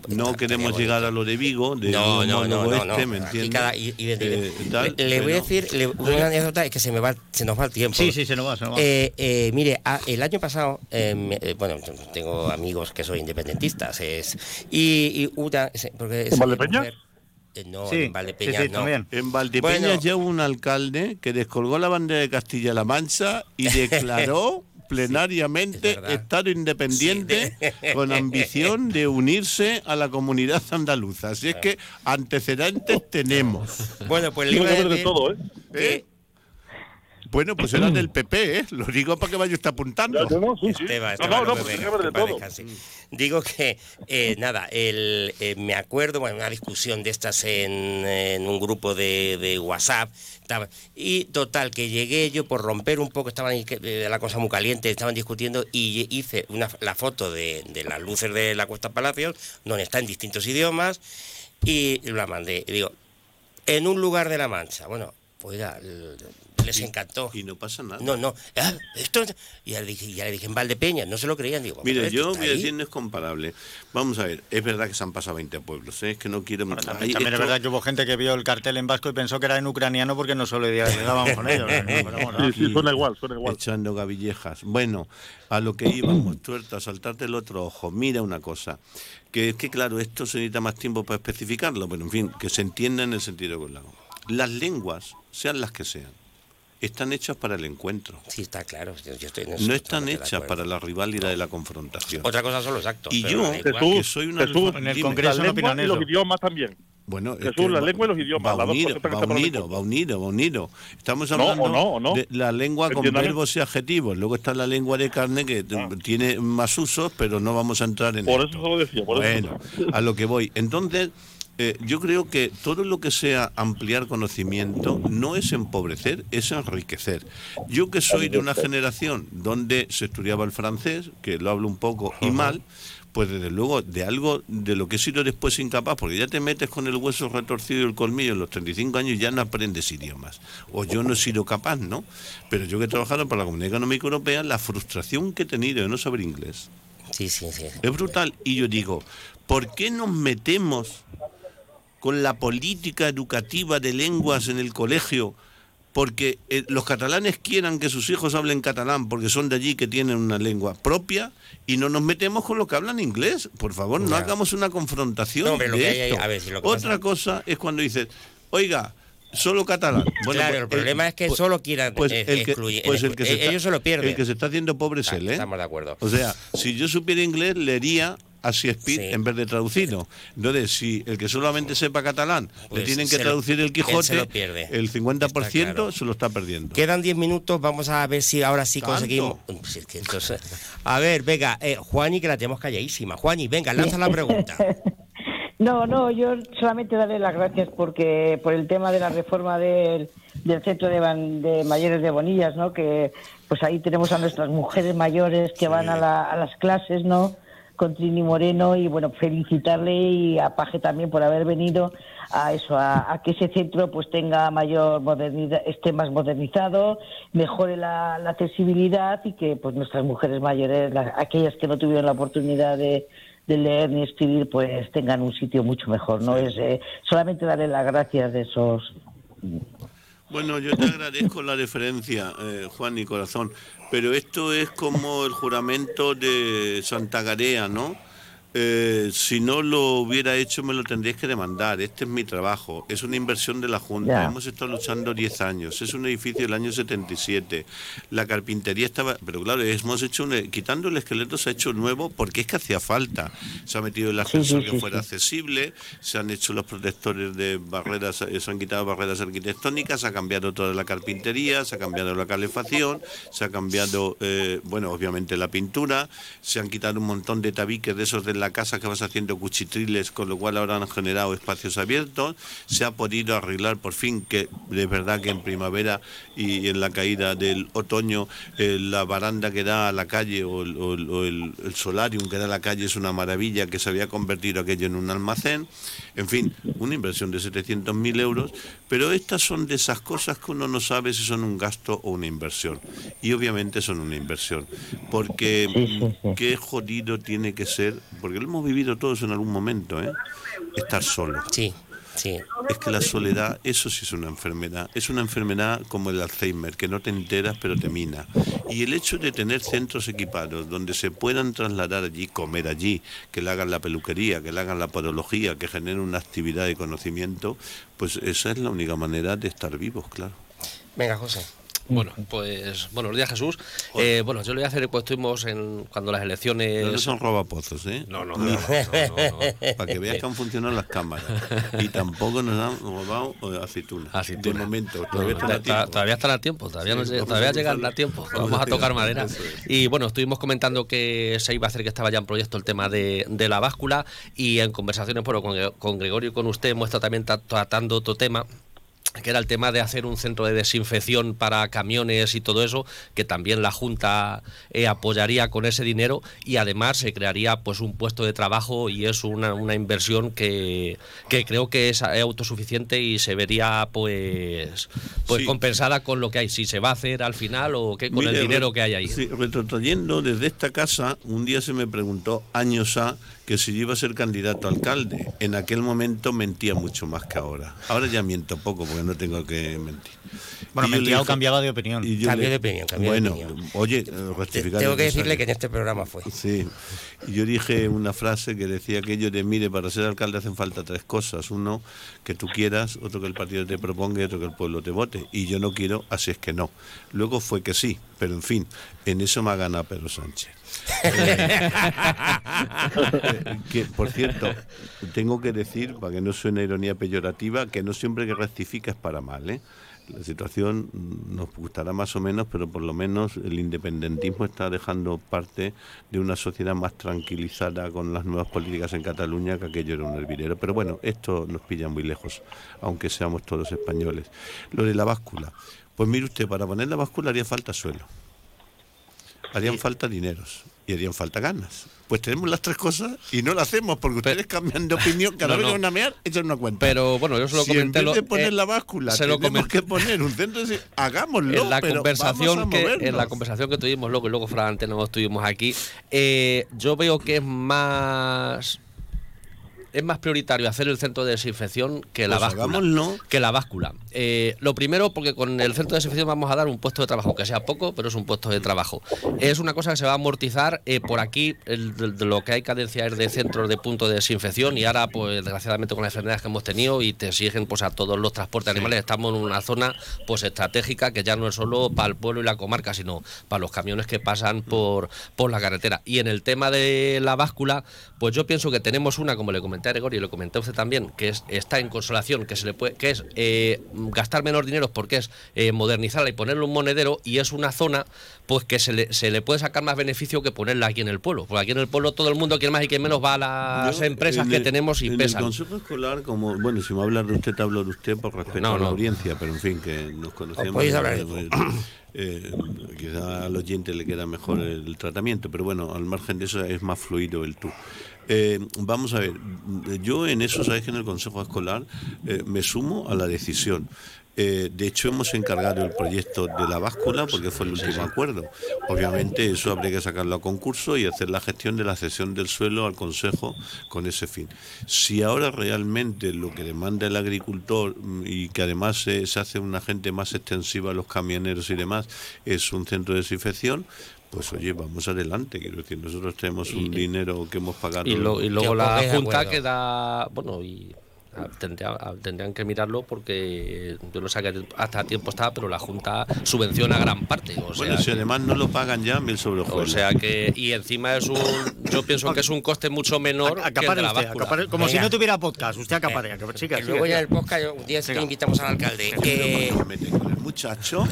No queremos llegar a lo de Vigo, de No, no, no, monólogo no, no. ¿me entiendes? cada- y- y- Eh, tal, le, le voy a decir le- una anécdota es que se me va se nos va el tiempo. Sí, sí, se nos va, se nos va. Eh, eh, mire, a- el año pasado, eh, me- eh, bueno, tengo amigos que son independentistas, es, y, y una, porque ¿En Valdepeñas? no, Sí, en Valdepeñas sí, sí, no. también. En Valdepeñas Bueno. ya hubo un alcalde que descolgó la bandera de Castilla-La Mancha y (laughs) declaró plenariamente es. Estado independiente (laughs) con ambición de unirse a la comunidad andaluza. Así es que antecedentes tenemos. Bueno, pues le iba a decir todo, ¿eh? que- Bueno, pues era del PP, ¿eh? Lo digo para que vaya usted apuntando. No, no, sí, sí. Esteban, No, Esteban, no, no no, pues de todo. Digo que, eh, nada, el, eh, me acuerdo, bueno, una discusión de estas en, en un grupo de, de WhatsApp, estaba- y total, que llegué yo por romper un poco, estaban ahí que- eh, la cosa muy caliente, estaban discutiendo, y hice una, la foto de, de las luces de la Cuesta Palacios, donde está en distintos idiomas, y la mandé. Y digo, en un lugar de la Mancha, bueno, pues les encantó. Y no pasa nada. No, no. ah, esto, y ya le dije, ya le dije en Valdepeñas, no se lo creían. Digo, Mire, yo voy a decir, no es comparable. Vamos a ver, es verdad que se han pasado 20 pueblos, ¿eh? es que no quiero... Bueno, también, es verdad que hubo gente que vio el cartel en vasco y pensó que era en ucraniano porque no solo le dábamos con ellos. ¿no? Pero bueno. Sí, sí, suena igual, suena igual. echando gavillejas. Bueno, a lo que íbamos, tuerto, a saltarte el otro ojo. Mira una cosa, que es que claro, esto se necesita más tiempo para especificarlo, pero en fin, que se entienda en el sentido que lo hago. Las lenguas, sean las que sean, están hechas para el encuentro. Sí, está claro. yo- estoy en eso No están de hechas para la rivalidad y la confrontación. Otra cosa son los actos. Y yo, Jesús, que soy una Jesús, En el. Congreso la no lengua y los idiomas también. Bueno, es Jesús, que la va- lengua y los idiomas, Va unido, va unido, va unido, va unido. Estamos No, hablando no, no. de la lengua con verbos y adjetivos. Luego está la lengua de carne que Ah. tiene más usos, pero no vamos a entrar en Por esto. eso se lo decía, por bueno, eso. a lo que voy. Entonces, eh, yo creo que todo lo que sea ampliar conocimiento no es empobrecer, es enriquecer. Yo que soy de una generación donde se estudiaba el francés, que lo hablo un poco y mal, pues desde luego de algo de lo que he sido después incapaz, porque ya te metes con el hueso retorcido y el colmillo en los 35 años y ya no aprendes idiomas. O yo no he sido capaz, ¿no? Pero yo que he trabajado para la Comunidad Económica Europea, la frustración que he tenido de no saber inglés Sí, sí, sí. es brutal. Y yo digo, ¿por qué nos metemos con la política educativa de lenguas en el colegio porque eh, los catalanes quieran que sus hijos hablen catalán porque son de allí que tienen una lengua propia y no nos metemos con los que hablan inglés. Por favor, no hagamos una confrontación No, hombre, lo de que hay ahí- esto. a ver, si lo que Otra pasa- cosa es cuando dices, oiga, solo catalán. Claro, pues, el problema es que pues- solo quieran, pues eh, el que, pues el que se eh, está- ellos se lo pierden. El que se está haciendo pobre es Ah, él, ¿eh? estamos de acuerdo. O sea, si yo supiera inglés, leería a Shakespeare en vez de traducido. Entonces, si el que solamente sepa catalán le Pues tienen que lo- traducir el Quijote, lo pierde. el 50% Está claro. se lo está perdiendo. Quedan 10 minutos, vamos a ver si ahora sí ¿Tanto? conseguimos. Entonces- a ver, venga, eh, Juani, que la tenemos calladísima. Juani, venga, lanza la pregunta. (laughs) No, no, yo solamente darle las gracias porque por el tema de la reforma del, del centro de mayores de Bonillas, ¿no? Que pues ahí tenemos a nuestras mujeres mayores que van a, la- a las clases, ¿no? Con Trini Moreno y bueno, felicitarle y a Paje también por haber venido a eso, a, a que ese centro pues tenga mayor modernidad, esté más modernizado, mejore la, la accesibilidad y que pues nuestras mujeres mayores, las- aquellas que no tuvieron la oportunidad de, de leer ni escribir, pues tengan un sitio mucho mejor. No es eh, solamente darle las gracias de esos. Bueno, yo te agradezco la referencia, eh, Juan y Corazón, pero esto es como el juramento de Santa Garea, ¿no? Eh, si no lo hubiera hecho me lo tendríais que demandar. Este es mi trabajo. Es una inversión de la Junta. Hemos estado luchando 10 años. Es un edificio del año 77. La carpintería estaba... Pero claro, hemos hecho un... Quitando el esqueleto se ha hecho nuevo porque es que hacía falta. Se ha metido el ascensor sí, que sí, fuera accesible, se han hecho los protectores de barreras, eh, se han quitado barreras arquitectónicas, se ha cambiado toda la carpintería, se ha cambiado la calefacción, se ha cambiado, eh, bueno, obviamente la pintura, se han quitado un montón de tabiques de esos de la casa que vas haciendo cuchitriles, con lo cual ahora han generado espacios abiertos, se ha podido arreglar por fin, que de verdad que en primavera y en la caída del otoño, eh, la baranda que da a la calle o el, o el- o el- el solarium que da a la calle es una maravilla, que se había convertido aquello en un almacén, en fin, una inversión de 700.000 euros, pero estas son de esas cosas que uno no sabe si son un gasto o una inversión. Y obviamente son una inversión, porque qué jodido tiene que ser, porque lo hemos vivido todos en algún momento, ¿eh? estar solo. Sí, sí. Es que la soledad, eso sí es una enfermedad. Es una enfermedad como el Alzheimer, que no te enteras pero te mina. Y el hecho de tener centros equipados donde se puedan trasladar allí, comer allí, que le hagan la peluquería, que le hagan la podología, que generen una actividad de conocimiento, pues esa es la única manera de estar vivos, claro. Venga, José. Bueno, pues buenos días Jesús. Eh, bueno, yo le voy a hacer, pues estuvimos en cuando las elecciones... No son robapozos, ¿eh? (laughs) No, no, no, no. Para que veas que han funcionado las cámaras. Y tampoco nos han robado eh, aceitunas. De momento. Todavía están a tiempo. todavía están a tiempo, todavía, Sí, no, todavía a llegan cruzarlo. a tiempo. (laughs) Vamos a tocar madera. Y bueno, estuvimos comentando que se iba a hacer, que estaba ya en proyecto el tema de, de la báscula y en conversaciones bueno, con, con Gregorio y con usted hemos estado también tra- tratando otro tema que era el tema de hacer un centro de desinfección para camiones y todo eso, que también la Junta eh, apoyaría con ese dinero y además se crearía pues un puesto de trabajo y es una, una inversión que, que creo que es eh, autosuficiente y se vería pues, pues Sí. compensada con lo que hay, si se va a hacer al final o qué con Mire, el dinero que hay ahí. Sí, retrotrayendo desde esta casa, un día se me preguntó, años A, que si yo iba a ser candidato a alcalde. En aquel momento mentía mucho más que ahora. Ahora ya miento poco porque no tengo que mentir. Bueno, mentía o cambiaba de opinión. le- de opinión, cambió de bueno, opinión. oye, eh, rectificar Tengo que decirle que en este programa fue. Sí, y yo dije una frase que decía que yo de mire, para ser alcalde hacen falta tres cosas. Uno, que tú quieras, otro que el partido te proponga y otro que el pueblo te vote. Y yo no quiero, así es que no. Luego fue que sí, pero en fin, en eso me ha ganado Pedro Sánchez. Eh, que, por cierto, tengo que decir, para que no suene ironía peyorativa, que no siempre que rectifica es para mal, ¿eh? La situación nos gustará más o menos, pero por lo menos el independentismo está dejando parte de una sociedad más tranquilizada con las nuevas políticas en Cataluña, que aquello era un hervidero. Pero bueno, esto nos pilla muy lejos, aunque seamos todos españoles. Lo de la báscula. Pues mire usted, para poner la báscula haría falta suelo, harían falta dineros y harían falta ganas. Pues tenemos las tres cosas y no las hacemos porque ustedes cambian de opinión cada No, vez no. que van a mear, echan una cuenta. Pero bueno, yo se lo si comenté. en vez lo- de poner eh, la báscula, se lo tenemos que poner un centro de... Hagámoslo, en la pero conversación vamos a que en la conversación que tuvimos luego y luego antena no estuvimos aquí eh, yo veo que es más es más prioritario hacer el centro de desinfección que la Pues báscula. Que la báscula. Eh, lo primero, porque con el centro de desinfección vamos a dar un puesto de trabajo, que sea poco, pero es un puesto de trabajo. Es una cosa que se va a amortizar eh, por aquí, el- de, de lo que hay cadencia es de centros de punto de desinfección y ahora, pues desgraciadamente con las enfermedades que hemos tenido y te exigen pues a todos los transportes animales, estamos en una zona pues estratégica que ya no es solo para el pueblo y la comarca, sino para los camiones que pasan por, por la carretera. Y en el tema de la báscula, pues yo pienso que tenemos una, como le comenté a Gregorio y lo comenté a usted también, que es, está en consolación, que se le puede, que es eh, gastar menos dinero porque es eh, modernizarla y ponerle un monedero, y es una zona pues que se le, se le puede sacar más beneficio que ponerla aquí en el pueblo. Porque aquí en el pueblo todo el mundo, quien más y quien menos, va a las Yo, empresas que el- tenemos y en pesan. el consejo escolar, como, bueno, si me habla de usted, te hablo de usted por respeto No, a la audiencia, pero en fin, que nos conocemos. podéis hablar de pues, eh, quizá al oyente le queda mejor el tratamiento, pero bueno, al margen de eso es más fluido el tú. Eh, vamos a ver, yo en eso, sabes que en el consejo escolar eh, me sumo a la decisión. Eh, de hecho, hemos encargado el proyecto de la báscula porque fue el último acuerdo. Obviamente, eso habría que sacarlo a concurso y hacer la gestión de la cesión del suelo al Consejo con ese fin. Si ahora realmente lo que demanda el agricultor mm, y que además se, se hace una gente más extensiva a los camioneros y demás es un centro de desinfección, pues oye, vamos adelante. Quiero decir, nosotros tenemos un dinero que hemos pagado. Y, lo- y luego la Junta queda, bueno, y tendría- ah, tendrían que mirarlo porque yo no sé a qué- hasta tiempo está, pero la Junta subvenciona gran parte. O bueno, sea, si además no lo pagan ya, mil sobre o sea que, y encima es un, yo pienso que es un coste mucho menor que el de Acapare la usted, acapare- como si no tuviera podcast. Usted acaparea. que- siga, Y siga, luego ya el podcast un día que invitamos al alcalde. (laughs) Eh, muchacho.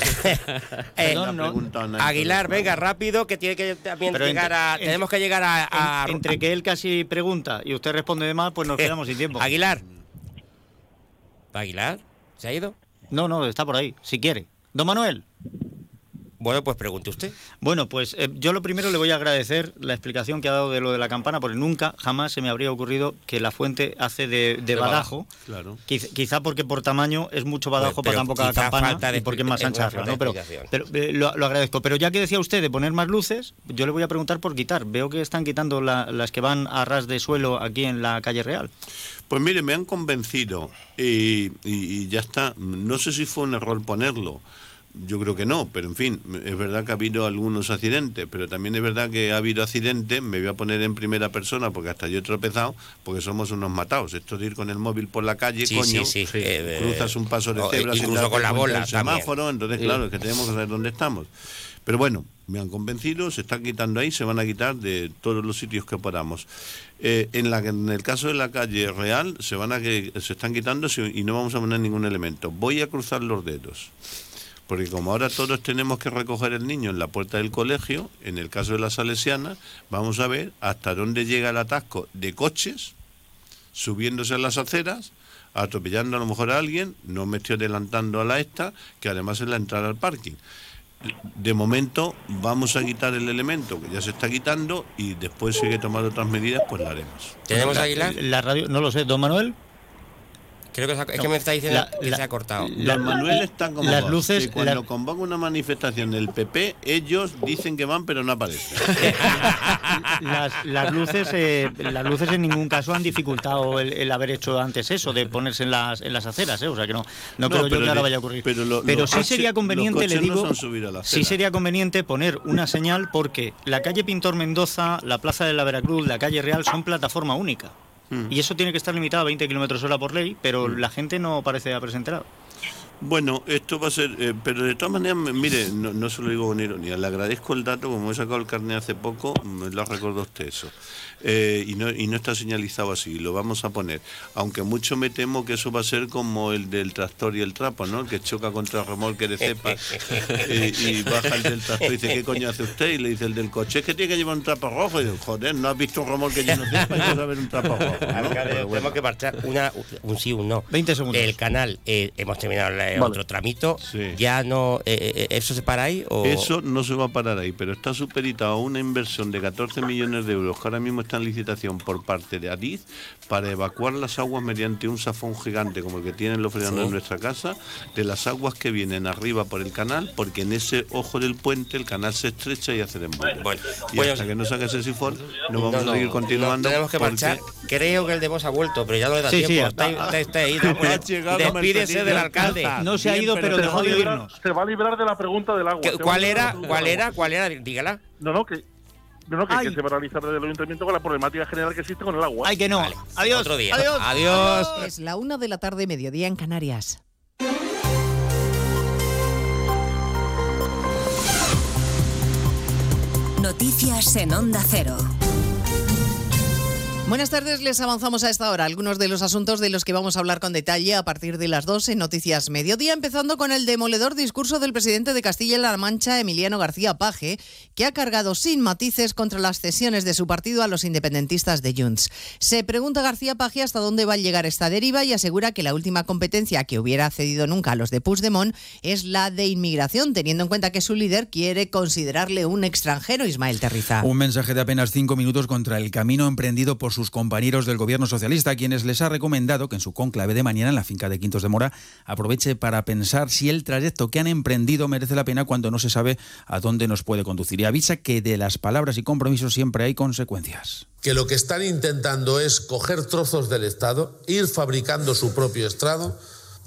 eh, No, no. Aguilar, venga, rápido, que tiene que también Pero llegar entre- a. en- tenemos que llegar a. a- En- entre que él casi pregunta y usted responde de mal, pues nos (laughs) quedamos sin tiempo. Aguilar. Aguilar, ¿se ha ido? No, no, está por ahí, si quiere. Don Manuel. Bueno, pues pregunte usted. Bueno, pues eh, yo lo primero le voy a agradecer la explicación que ha dado de lo de la campana, porque nunca, jamás se me habría ocurrido que la fuente hace de, de De badajo. Claro. Quiz- Quizá porque por tamaño es mucho badajo Pues, pero para tan poca campana de y porque es más ancha, ¿no? Pero, pero eh, lo, lo agradezco. Pero ya que decía usted de poner más luces, yo le voy a preguntar por quitar. Veo que están quitando la- las que van a ras de suelo aquí en la calle Real. Pues mire, me han convencido y, y- y ya está. No sé si fue un error ponerlo. Yo creo que no, pero en fin, es verdad que ha habido algunos accidentes, pero también es verdad que ha habido accidentes, me voy a poner en primera persona porque hasta yo he tropezado, porque somos unos matados. Esto de ir con el móvil por la calle, Sí, coño, sí, sí. Eh, cruzas un paso de cebra incluso con la bola también. semáforo, entonces claro, es que tenemos que saber dónde estamos. Pero bueno, me han convencido, se están quitando ahí, se van a quitar de todos los sitios que podamos. Eh, en, la, en el caso de la calle Real, se van a que se están quitando y no vamos a poner ningún elemento. Voy a cruzar los dedos. Porque como ahora todos tenemos que recoger el niño en la puerta del colegio, en el caso de la Salesiana, vamos a ver hasta dónde llega el atasco de coches subiéndose a las aceras, atropellando a lo mejor a alguien, no me estoy adelantando a la esta, que además es la entrada al parking. De momento vamos a quitar el elemento que ya se está quitando y después si hay que tomar otras medidas, pues la haremos. ¿Tenemos La- Aguilar? La radio, no lo sé, don Manuel. Creo que, se ha- es No, que me está diciendo la- que la- se ha cortado. Don Manuel está como las luces- que cuando la- convoca una manifestación del PP, ellos dicen que van pero no aparecen. (laughs) Las, las luces eh, las luces en ningún caso han dificultado el, el haber hecho antes eso de ponerse en las en las aceras, ¿eh? o sea que no no, No, creo yo que ahora vaya a ocurrir. pero lo- Pero los sí sería los conveniente, le digo, sí sería conveniente poner una señal porque la calle Pintor Mendoza, la Plaza de la Veracruz, la calle Real son plataforma única. Mm. Y eso tiene que estar limitado a 20 kilómetros hora por ley, pero la gente no parece haberse enterado. Bueno, esto va a ser, eh, pero de todas maneras, mire, no, no se lo digo con ironía, le agradezco el dato, como he sacado el carnet hace poco, me lo ha recordado usted eso. Eh, y, no, y no está señalizado así, lo vamos a poner. Aunque mucho me temo que eso va a ser como el del tractor y el trapo, ¿no? El que choca contra el remolque de cepa eh, y baja el del tractor y dice, ¿qué coño hace usted? Y le dice el del coche, es que tiene que llevar un trapo rojo. Y dice, joder, ¿no has visto un remolque lleno de cepa y vas a ver un trapo rojo? ¿no? Alcalde, Pero bueno. Tenemos que marchar una, un sí, un no. 20 segundos. El canal, eh, hemos terminado eh, otro tramito, ya no, eh, eh, ¿eso se para ahí? O... Eso no se va a parar ahí, pero está supeditado a una inversión de 14 millones de euros que ahora mismo está en licitación por parte de Adiz para evacuar las aguas mediante un safón gigante como el que tienen los fregados en nuestra casa, de las aguas que vienen arriba por el canal, porque en ese ojo del puente el canal se estrecha y hace de Bueno, y hasta que no saque ese sifón, no vamos a seguir continuando. tenemos que marchar. Creo que el de vos ha vuelto, pero ya no le da Sí, sí, tiempo. está- está, está ahí. (laughs) Despídese del alcalde. No se ha ido, pero se dejó va a de librar- oírnos. Se va a librar de la pregunta del agua. ¿Qué- Se va a ¿Cuál era? ¿Cuál era? ¿Cuál era? Dígala. No, no, que, no, no, que, que se va a realizar desde el ayuntamiento con la problemática general que existe con el agua. Ay, que no. Adiós. Otro día. Adiós. Adiós. Es la una de la tarde, mediodía en Canarias. Noticias en Onda Cero. Buenas tardes, les avanzamos a esta hora algunos de los asuntos de los que vamos a hablar con detalle a partir de las 2 en Noticias Mediodía, empezando con el demoledor discurso del presidente de Castilla-La Mancha, Emiliano García Paje, que ha cargado sin matices contra las cesiones de su partido a los independentistas de Junts. Se pregunta García Paje hasta dónde va a llegar esta deriva y asegura que la última competencia que hubiera cedido nunca a los de Puigdemont es la de inmigración, teniendo en cuenta que su líder quiere considerarle un extranjero, Ismael Terriza. Un mensaje de apenas cinco minutos contra el camino emprendido por sus compañeros del gobierno socialista, a quienes les ha recomendado que en su conclave de mañana en la finca de Quintos de Mora aproveche para pensar si el trayecto que han emprendido merece la pena cuando no se sabe a dónde nos puede conducir. Y avisa que de las palabras y compromisos siempre hay consecuencias. que lo que están intentando es coger trozos del Estado, ir fabricando su propio Estado,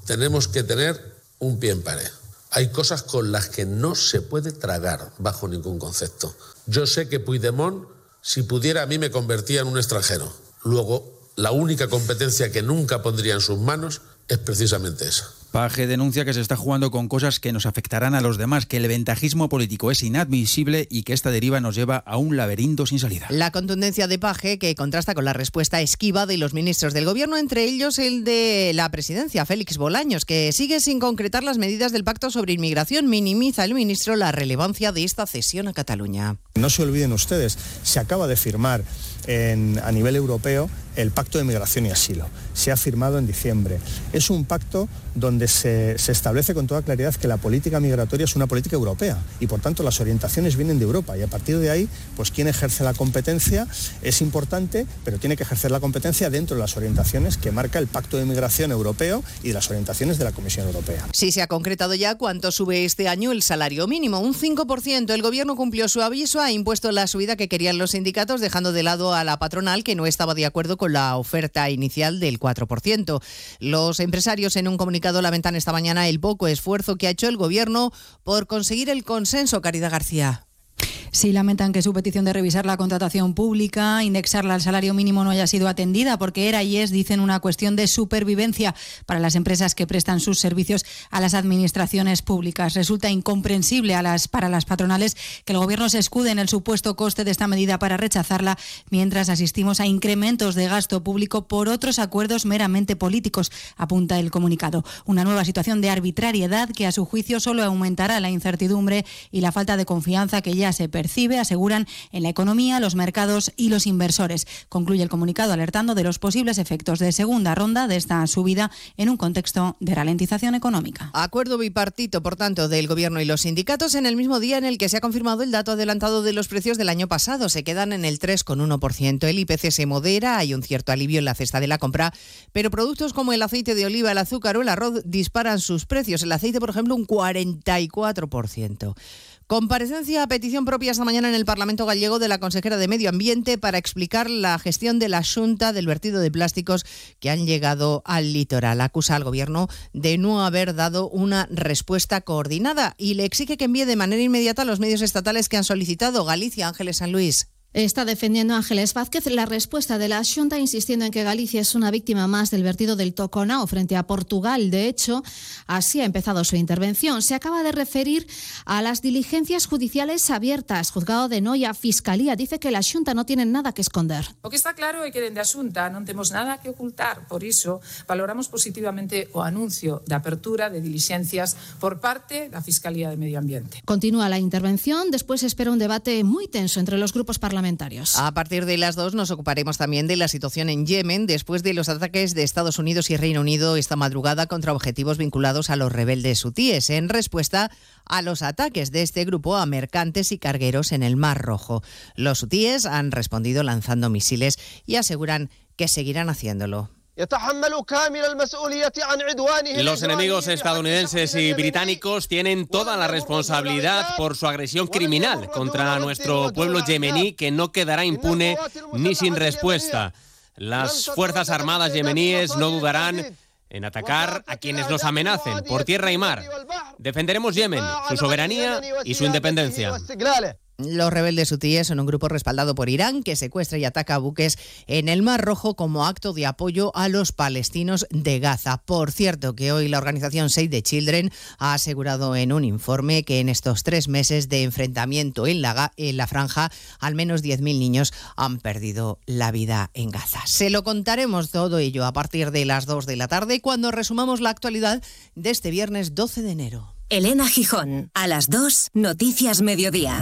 tenemos que tener un pie en pared. Hay cosas con las que no se puede tragar bajo ningún concepto. Yo sé que Puigdemont, si pudiera, a mí me convertía en un extranjero. Luego, la única competencia que nunca pondría en sus manos es precisamente esa. Paje denuncia que se está jugando con cosas que nos afectarán a los demás, que el ventajismo político es inadmisible y que esta deriva nos lleva a un laberinto sin salida. La contundencia de Paje, que contrasta con la respuesta esquiva de los ministros del Gobierno, entre ellos el de la presidencia, Félix Bolaños, que sigue sin concretar las medidas del pacto sobre inmigración. Minimiza el ministro la relevancia de esta cesión a Cataluña. No se olviden ustedes, se acaba de firmar en- a nivel europeo el Pacto de Migración y Asilo. Se ha firmado en diciembre. Es un pacto donde se, establece con toda claridad que la política migratoria es una política europea y por tanto las orientaciones vienen de Europa y a partir de ahí, pues quien ejerce la competencia es importante, pero tiene que ejercer la competencia dentro de las orientaciones que marca el Pacto de Migración Europeo y las orientaciones de la Comisión Europea. Sí se ha concretado ya cuánto sube este año el salario mínimo, un 5%. El Gobierno cumplió su aviso, ha impuesto la subida que querían los sindicatos, dejando de lado a la patronal que no estaba de acuerdo con la oferta inicial del 4%. Los empresarios en un comunicado lamentan esta mañana el poco esfuerzo que ha hecho el Gobierno por conseguir el consenso, Caridad García. Sí lamentan que su petición de revisar la contratación pública, indexarla al salario mínimo no haya sido atendida porque era y es, dicen, una cuestión de supervivencia para las empresas que prestan sus servicios a las administraciones públicas. Resulta incomprensible a las, para las patronales que el Gobierno se escude en el supuesto coste de esta medida para rechazarla, mientras asistimos a incrementos de gasto público por otros acuerdos meramente políticos, apunta el comunicado. Una nueva situación de arbitrariedad que, a su juicio, solo aumentará la incertidumbre y la falta de confianza que ya se percibe, aseguran, en la economía, los mercados y los inversores. Concluye el comunicado alertando de los posibles efectos de segunda ronda de esta subida en un contexto de ralentización económica. Acuerdo bipartito, por tanto, del Gobierno y los sindicatos en el mismo día en el que se ha confirmado el dato adelantado de los precios del año pasado. Se quedan en el 3,1%. El IPC se modera, hay un cierto alivio en la cesta de la compra, pero productos como el aceite de oliva, el azúcar o el arroz disparan sus precios. El aceite, por ejemplo, un 44%. Comparecencia a petición propia esta mañana en el Parlamento gallego de la consejera de Medio Ambiente para explicar la gestión de la Junta del vertido de plásticos que han llegado al litoral. Acusa al Gobierno de no haber dado una respuesta coordinada y le exige que envíe de manera inmediata los medios estatales que han solicitado Galicia, Ángeles San Luis. Está defendiendo Ángeles Vázquez la respuesta de la Junta, insistiendo en que Galicia es una víctima más del vertido del Toconao frente a Portugal. De hecho, así ha empezado su intervención. Se acaba de referir a las diligencias judiciales abiertas. Juzgado de Noia, Fiscalía, dice que la Junta no tiene nada que esconder. O que está claro é que dende a Xunta non temos nada que ocultar, por iso valoramos positivamente o anuncio de apertura de dilixencias por parte da Fiscalía de Medio Ambiente. Continúa la intervención. Después espera un debate muy tenso entre los grupos parlamentarios A partir de las dos nos ocuparemos también de la situación en Yemen después de los ataques de Estados Unidos y Reino Unido esta madrugada contra objetivos vinculados a los rebeldes hutíes en respuesta a los ataques de este grupo a mercantes y cargueros en el Mar Rojo. Los hutíes han respondido lanzando misiles y aseguran que seguirán haciéndolo. Los enemigos estadounidenses y británicos tienen toda la responsabilidad por su agresión criminal contra nuestro pueblo yemení que no quedará impune ni sin respuesta. Las Fuerzas Armadas yemeníes no dudarán en atacar a quienes nos amenacen por tierra y mar. Defenderemos Yemen, su soberanía y su independencia. Los rebeldes hutíes son un grupo respaldado por Irán que secuestra y ataca buques en el Mar Rojo como acto de apoyo a los palestinos de Gaza. Por cierto, que hoy la organización Save the Children ha asegurado en un informe que en estos tres meses de enfrentamiento en la, franja, al menos 10.000 niños han perdido la vida en Gaza. Se lo contaremos todo ello a partir de las 2 de la tarde cuando resumamos la actualidad de este viernes 12 de enero. Elena Gijón, a las 2, Noticias Mediodía.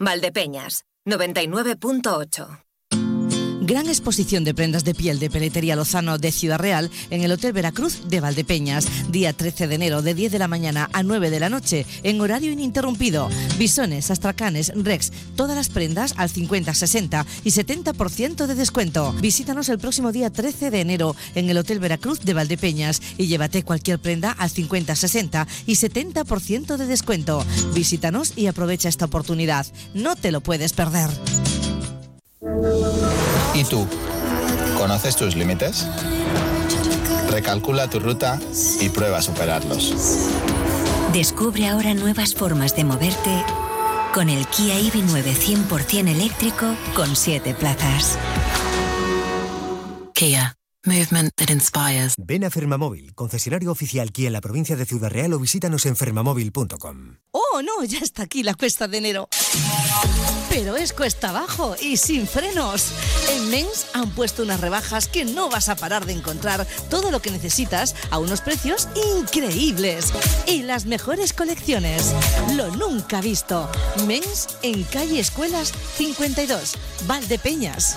Valdepeñas, 99.8. Gran exposición de prendas de piel de Peletería Lozano de Ciudad Real en el Hotel Veracruz de Valdepeñas, día 13 de enero de 10 de la mañana a 9 de la noche, en horario ininterrumpido. Bisones, astracanes, rex, todas las prendas al 50, 60 y 70% de descuento. Visítanos el próximo día 13 de enero en el Hotel Veracruz de Valdepeñas y llévate cualquier prenda al 50, 60 y 70% de descuento. Visítanos y aprovecha esta oportunidad. No te lo puedes perder. ¿Y tú? ¿Conoces tus límites? Recalcula tu ruta y prueba a superarlos. Descubre ahora nuevas formas de moverte con el Kia EV9 100% eléctrico con 7 plazas. Kia. Movement that inspires. Ven a Fermamóvil, concesionario oficial Kia en la provincia de Ciudad Real o visítanos en fermamóvil.com. Oh, no, ya está aquí la cuesta de enero. Pero es cuesta abajo y sin frenos. En Mens han puesto unas rebajas que no vas a parar de encontrar todo lo que necesitas a unos precios increíbles. Y las mejores colecciones. Lo nunca visto. Mens en calle Escuelas 52, Valdepeñas.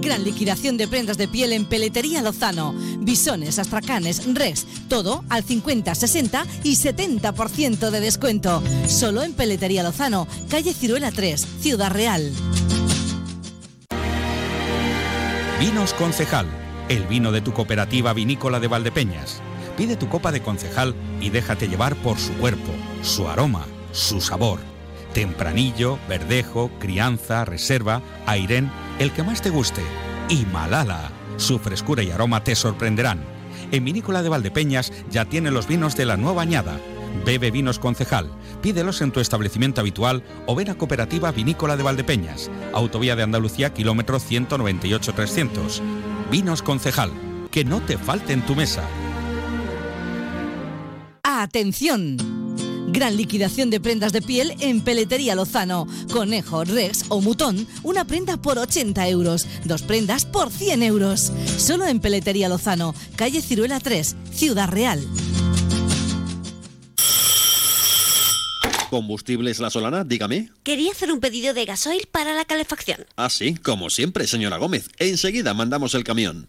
Gran liquidación de prendas de piel en Peletería Lozano. Bisones, astracanes, res, todo al 50, 60 y 70% de descuento. Solo en Peletería Lozano, calle Ciruela 3, Ciudad Real. Vinos Concejal, el vino de tu cooperativa vinícola de Valdepeñas. Pide tu copa de concejal y déjate llevar por su cuerpo, su aroma, su sabor. Tempranillo, verdejo, crianza, reserva, airén, el que más te guste. Y Malala, su frescura y aroma te sorprenderán. En Vinícola de Valdepeñas ya tiene los vinos de la nueva añada. Bebe vinos concejal. Pídelos en tu establecimiento habitual o ven a Cooperativa Vinícola de Valdepeñas. Autovía de Andalucía, kilómetro 198-300. Vinos Concejal. Que no te falte en tu mesa. ¡Atención! Gran liquidación de prendas de piel en Peletería Lozano. Conejo, Rex o Mutón, una prenda por 80 euros, dos prendas por 100 euros. Solo en Peletería Lozano, calle Ciruela 3, Ciudad Real. ¿Combustibles La Solana? Dígame. Quería hacer un pedido de gasoil para la calefacción. Ah, sí, como siempre, señora Gómez. Enseguida mandamos el camión.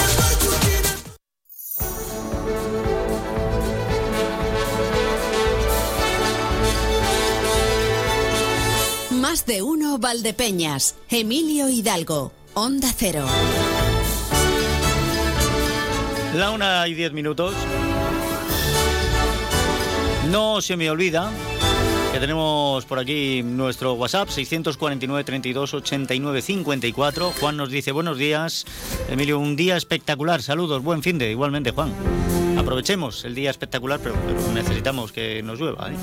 Más de uno Valdepeñas. Emilio Hidalgo. Onda Cero. La una y diez minutos. No se me olvida que tenemos por aquí nuestro WhatsApp 649 32 89 54. Juan nos dice buenos días. Emilio, un día espectacular. Saludos, buen fin de igualmente, Juan. Aprovechemos el día espectacular, pero, necesitamos que nos llueva. ¿eh?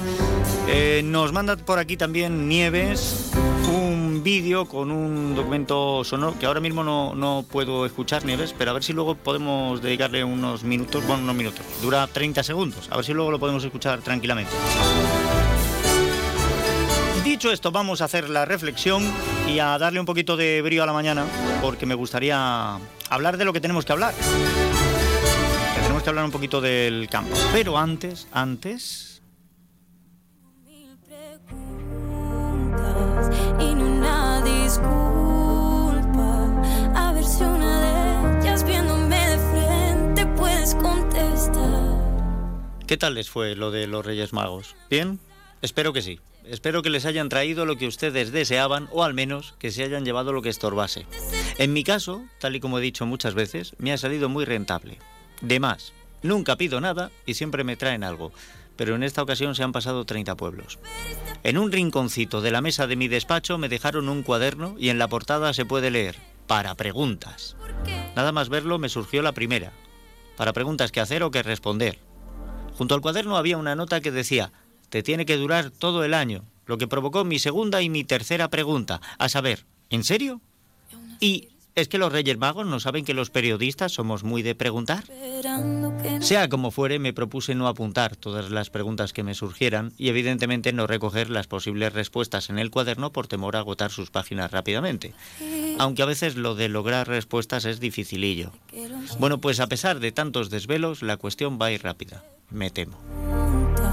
Eh, nos manda por aquí también Nieves un vídeo con un documento sonoro que ahora mismo no, no puedo escuchar, Nieves, pero a ver si luego podemos dedicarle unos minutos, bueno, unos minutos. Dura 30 segundos, a ver si luego lo podemos escuchar tranquilamente. Dicho esto, vamos a hacer la reflexión y a darle un poquito de brío a la mañana, porque me gustaría hablar de lo que tenemos que hablar. Hablar un poquito del campo. Pero antes, antes. ¿qué tal les fue lo de los Reyes Magos? ¿Bien? Espero que sí. Espero que les hayan traído lo que ustedes deseaban o al menos que se hayan llevado lo que estorbase. En mi caso, tal y como he dicho muchas veces, me ha salido muy rentable. De más, nunca pido nada y siempre me traen algo, pero en esta ocasión se han pasado 30 pueblos. En un rinconcito de la mesa de mi despacho me dejaron un cuaderno y en la portada se puede leer, para preguntas. Nada más verlo me surgió la primera, para preguntas que hacer o que responder. Junto al cuaderno había una nota que decía, te tiene que durar todo el año, lo que provocó mi segunda y mi tercera pregunta, a saber, ¿en serio? Y es que los Reyes Magos no saben que los periodistas somos muy de preguntar. Sea como fuere, me propuse no apuntar todas las preguntas que me surgieran y evidentemente no recoger las posibles respuestas en el cuaderno por temor a agotar sus páginas rápidamente. Aunque a veces lo de lograr respuestas es dificilillo. Bueno, pues a pesar de tantos desvelos, la cuestión va a ir rápida, me temo.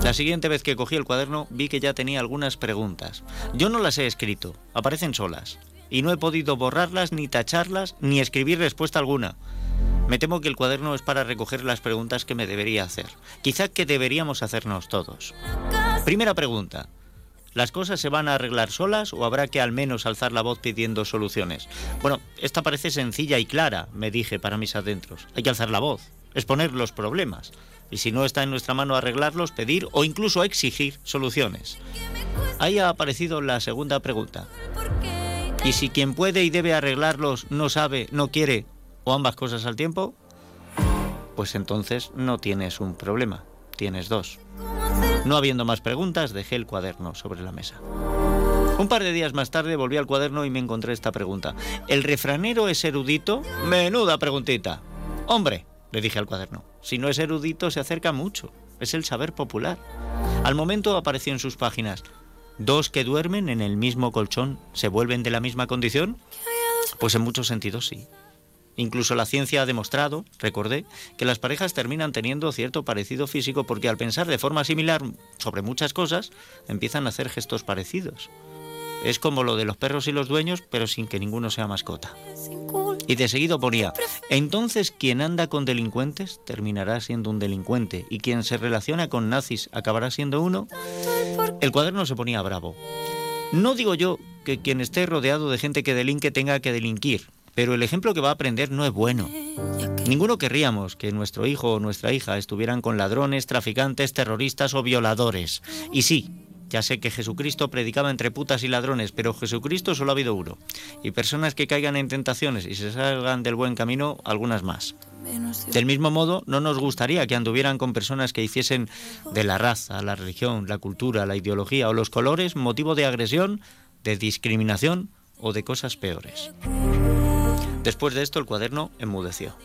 La siguiente vez que cogí el cuaderno vi que ya tenía algunas preguntas. Yo no las he escrito, aparecen solas. Y no he podido borrarlas, ni tacharlas, ni escribir respuesta alguna. Me temo que el cuaderno es para recoger las preguntas que me debería hacer. Quizá que deberíamos hacernos todos. Primera pregunta. ¿Las cosas se van a arreglar solas o habrá que al menos alzar la voz pidiendo soluciones? Bueno, esta parece sencilla y clara, me dije para mis adentros. Hay que alzar la voz, exponer los problemas. Y si no está en nuestra mano arreglarlos, pedir o incluso exigir soluciones. Ahí ha aparecido la segunda pregunta. ¿Y si quien puede y debe arreglarlos no sabe, no quiere o ambas cosas al tiempo? Pues entonces no tienes un problema, tienes dos. No habiendo más preguntas, dejé el cuaderno sobre la mesa. Un par de días más tarde volví al cuaderno y me encontré esta pregunta. ¿El refranero es erudito? Menuda preguntita. Hombre, le dije al cuaderno, si no es erudito se acerca mucho. Es el saber popular. Al momento apareció en sus páginas, ¿dos que duermen en el mismo colchón se vuelven de la misma condición? Pues en muchos sentidos sí. Incluso la ciencia ha demostrado, recordé, que las parejas terminan teniendo cierto parecido físico porque al pensar de forma similar sobre muchas cosas, empiezan a hacer gestos parecidos. Es como lo de los perros y los dueños, pero sin que ninguno sea mascota. Y de seguido ponía, entonces quien anda con delincuentes terminará siendo un delincuente y quien se relaciona con nazis acabará siendo uno. El cuaderno se ponía bravo. No digo yo que quien esté rodeado de gente que delinque tenga que delinquir, pero el ejemplo que va a aprender no es bueno. Ninguno querríamos que nuestro hijo o nuestra hija estuvieran con ladrones, traficantes, terroristas o violadores. Y sí, ya sé que Jesucristo predicaba entre putas y ladrones, pero Jesucristo solo ha habido uno. Y personas que caigan en tentaciones y se salgan del buen camino, algunas más. Del mismo modo, no nos gustaría que anduvieran con personas que hiciesen de la raza, la religión, la cultura, la ideología o los colores motivo de agresión, de discriminación o de cosas peores. Después de esto, el cuaderno enmudeció.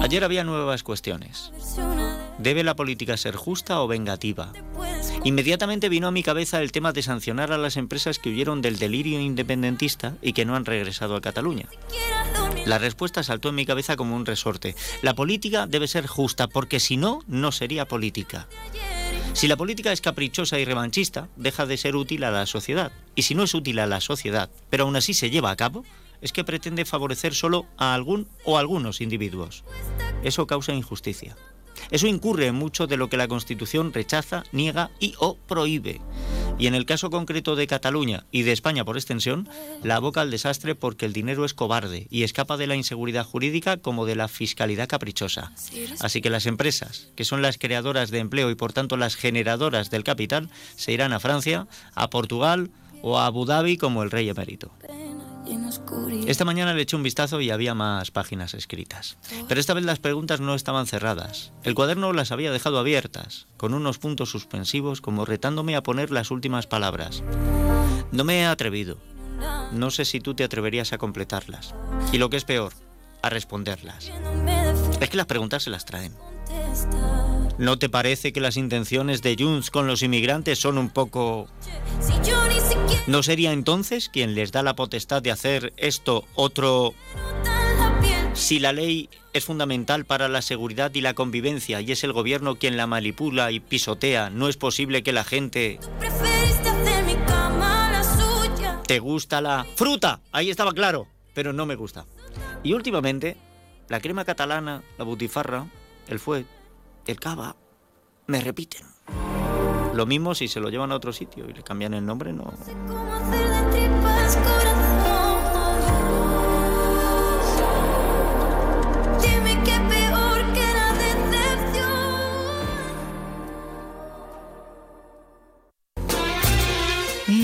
Ayer había nuevas cuestiones. ¿Debe la política ser justa o vengativa? Inmediatamente vino a mi cabeza el tema de sancionar a las empresas que huyeron del delirio independentista y que no han regresado a Cataluña. La respuesta saltó en mi cabeza como un resorte. La política debe ser justa porque si no, no sería política. Si la política es caprichosa y revanchista, deja de ser útil a la sociedad. Y si no es útil a la sociedad, pero aún así se lleva a cabo, es que pretende favorecer solo a algún o algunos individuos. Eso causa injusticia. Eso incurre en mucho de lo que la Constitución rechaza, niega y o prohíbe. Y en el caso concreto de Cataluña y de España por extensión, la aboca al desastre porque el dinero es cobarde y escapa de la inseguridad jurídica como de la fiscalidad caprichosa. Así que las empresas, que son las creadoras de empleo y por tanto las generadoras del capital, se irán a Francia, a Portugal o a Abu Dhabi como el rey emérito. Esta mañana le eché un vistazo y había más páginas escritas. Pero esta vez las preguntas no estaban cerradas. El cuaderno las había dejado abiertas, con unos puntos suspensivos como retándome a poner las últimas palabras. No me he atrevido. No sé si tú te atreverías a completarlas. Y lo que es peor, a responderlas. Es que las preguntas se las traen. ¿No te parece que las intenciones de Junts con los inmigrantes son un poco... ¿No sería entonces quien les da la potestad de hacer esto otro... Si la ley es fundamental para la seguridad y la convivencia y es el gobierno quien la manipula y pisotea, ¿no es posible que la gente... ¿Te gusta la fruta? Ahí estaba claro, pero no me gusta. Y últimamente, la crema catalana, la butifarra, el fuet, el cava, me repiten. Lo mismo si se lo llevan a otro sitio y le cambian el nombre, no. Dime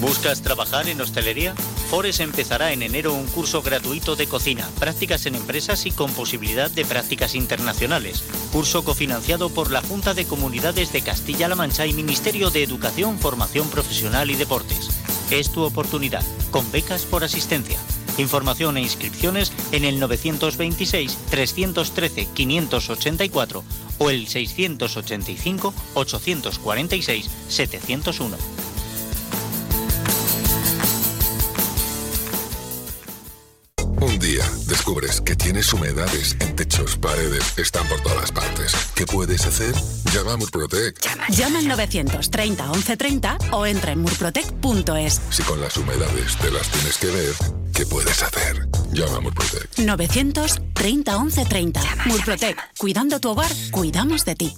¿Buscas trabajar en hostelería? Fores empezará en enero un curso gratuito de cocina, prácticas en empresas y con posibilidad de prácticas internacionales. Curso cofinanciado por la Junta de Comunidades de Castilla-La Mancha y Ministerio de Educación, Formación Profesional y Deportes. Es tu oportunidad, con becas por asistencia. Información e inscripciones en el 925-313-584 o el 685-846-701. Un día descubres que tienes humedades en techos, paredes, están por todas partes. ¿Qué puedes hacer? Llama a Murprotec. Llama al 930 1130 o entra en murprotec.es. Si con las humedades te las tienes que ver, ¿qué puedes hacer? Llama a Murprotec. 930 1130. Murprotec. Cuidando tu hogar, cuidamos de ti.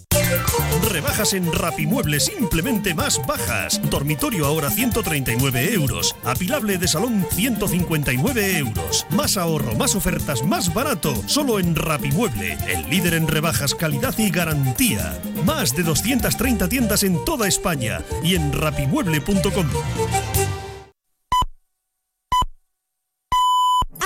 Rebajas en Rapimueble simplemente más bajas. Dormitorio ahora 139 euros. Apilable de salón 159 euros. Más ahorro, más ofertas, más barato. Solo en Rapimueble, el líder en rebajas, calidad y garantía. Más de 230 tiendas en toda España y en rapimueble.com.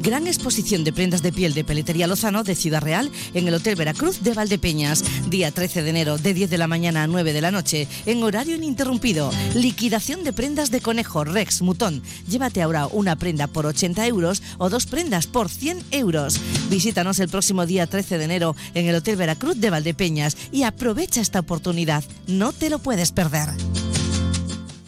Gran exposición de prendas de piel de Peletería Lozano de Ciudad Real en el Hotel Veracruz de Valdepeñas. Día 13 de enero de 10 de la mañana a 9 de la noche en horario ininterrumpido. Liquidación de prendas de conejo, Rex, Mutón. Llévate ahora una prenda por 80 euros o dos prendas por 100 euros. Visítanos el próximo día 13 de enero en el Hotel Veracruz de Valdepeñas y aprovecha esta oportunidad. No te lo puedes perder.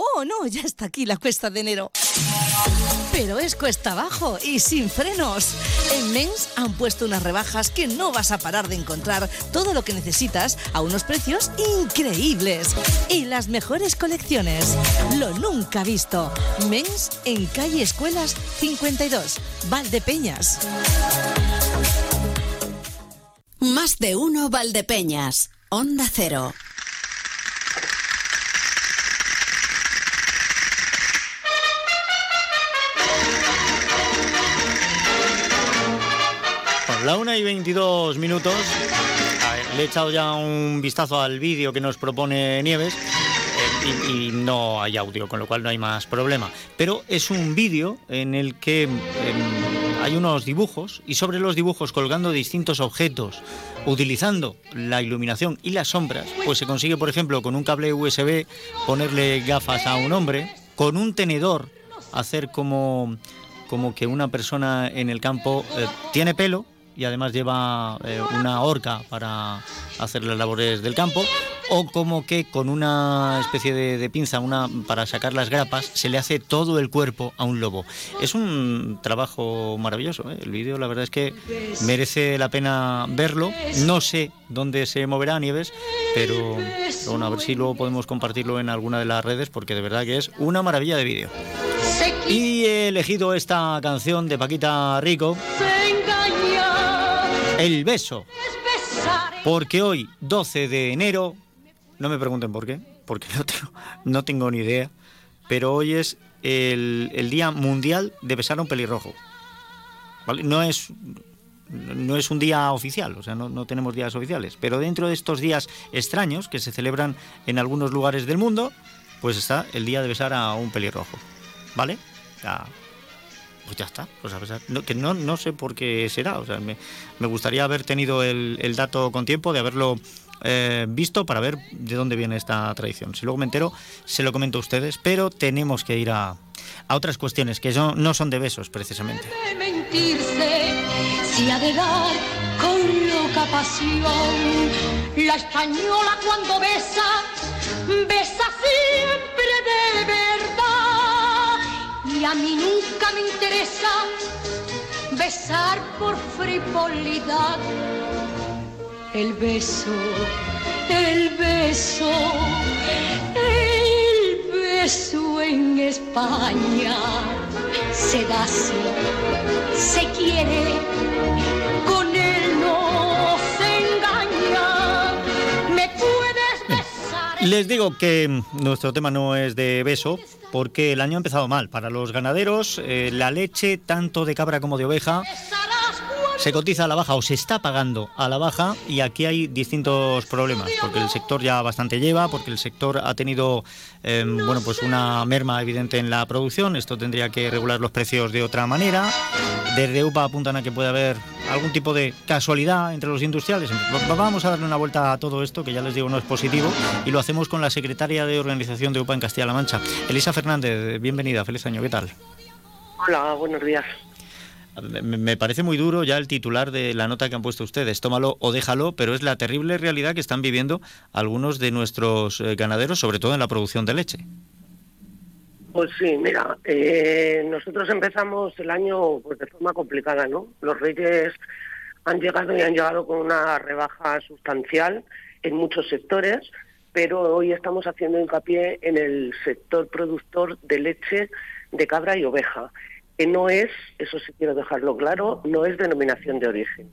Oh, no, ya está aquí la cuesta de enero. Pero es cuesta abajo y sin frenos. En Mens han puesto unas rebajas que no vas a parar de encontrar todo lo que necesitas a unos precios increíbles. Y las mejores colecciones. Lo nunca visto. Mens en calle Escuelas 52, Valdepeñas. Más de uno Valdepeñas. Onda Cero. La una y 22 minutos. Le he echado ya un vistazo al vídeo que nos propone Nieves. eh, y, y no hay audio, con lo cual no hay más problema. Pero es un vídeo en el que em, hay unos dibujos y sobre los dibujos colgando distintos objetos, utilizando la iluminación y las sombras, pues se consigue, por ejemplo, con un cable USB ponerle gafas a un hombre, con un tenedor hacer como, como que una persona en el campo eh, tiene pelo y además lleva eh, una horca para hacer las labores del campo, o como que con una especie de, de pinza una, para sacar las grapas se le hace todo el cuerpo a un lobo. Es un trabajo maravilloso, ¿eh? el vídeo la verdad es que merece la pena verlo. No sé dónde se moverá Nieves, pero, bueno, a ver si luego podemos compartirlo en alguna de las redes porque de verdad que es una maravilla de vídeo. Y he elegido esta canción de Paquita Rico, El beso, porque hoy, 12 de enero, no me pregunten por qué, porque no tengo, no tengo ni idea, pero hoy es el, Día Mundial de Besar a un Pelirrojo. ¿Vale? No es no es un día oficial, o sea, no, no tenemos días oficiales, pero dentro de estos días extraños que se celebran en algunos lugares del mundo, pues está el día de besar a un pelirrojo, ¿vale? Ya, pues ya está, pues no, que no, no sé por qué será, o sea, me, me gustaría haber tenido el, el dato con tiempo, de haberlo eh, visto para ver de dónde viene esta tradición. Si luego me entero, se lo comento a ustedes, pero tenemos que ir a, a otras cuestiones que no, no son de besos, precisamente. mentirse, si ha de dar con loca pasión. La española cuando besa. Y a mí nunca me interesa besar por frivolidad. El beso, el beso, el beso en España se da así, se quiere, con él no se engaña. Me puedes besar. Les digo que nuestro tema no es de beso, porque el año ha empezado mal. Para los ganaderos, eh, la leche, tanto de cabra como de oveja, se cotiza a la baja o se está pagando a la baja y aquí hay distintos problemas, porque el sector ya bastante lleva, porque el sector ha tenido eh, bueno, pues una merma evidente en la producción, esto tendría que regular los precios de otra manera. Desde UPA apuntan a que puede haber algún tipo de casualidad entre los industriales. Vamos a darle una vuelta a todo esto, que ya les digo no es positivo, y lo hacemos con la secretaria de organización de UPA en Castilla-La Mancha, Elisa Fernández. Bienvenida, feliz año, ¿qué tal? Hola, buenos días. Me, parece muy duro ya el titular de la nota que han puesto ustedes, tómalo o déjalo, pero es la terrible realidad que están viviendo algunos de nuestros eh, ganaderos, sobre todo en la producción de leche. Pues sí, mira, eh, nosotros empezamos el año pues, de forma complicada, ¿no? Los reyes han llegado y han llegado con una rebaja sustancial en muchos sectores, pero hoy estamos haciendo hincapié en el sector productor de leche de cabra y oveja, que no es, eso sí quiero dejarlo claro, no es denominación de origen,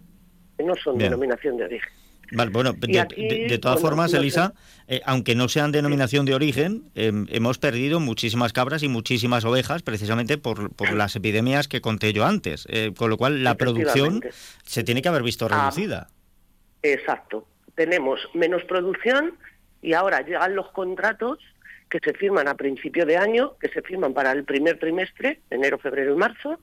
que no son Bien. denominación de origen. Vale, bueno, de, aquí, de- de todas bueno, formas, no. Elisa, eh, aunque no sean denominación de origen, eh, hemos perdido muchísimas cabras y muchísimas ovejas precisamente por, por las epidemias que conté yo antes, eh, con lo cual la producción se tiene que haber visto Ah, reducida. Exacto. Tenemos menos producción y ahora llegan los contratos que se firman a principio de año, que se firman para el primer trimestre, enero, febrero y marzo,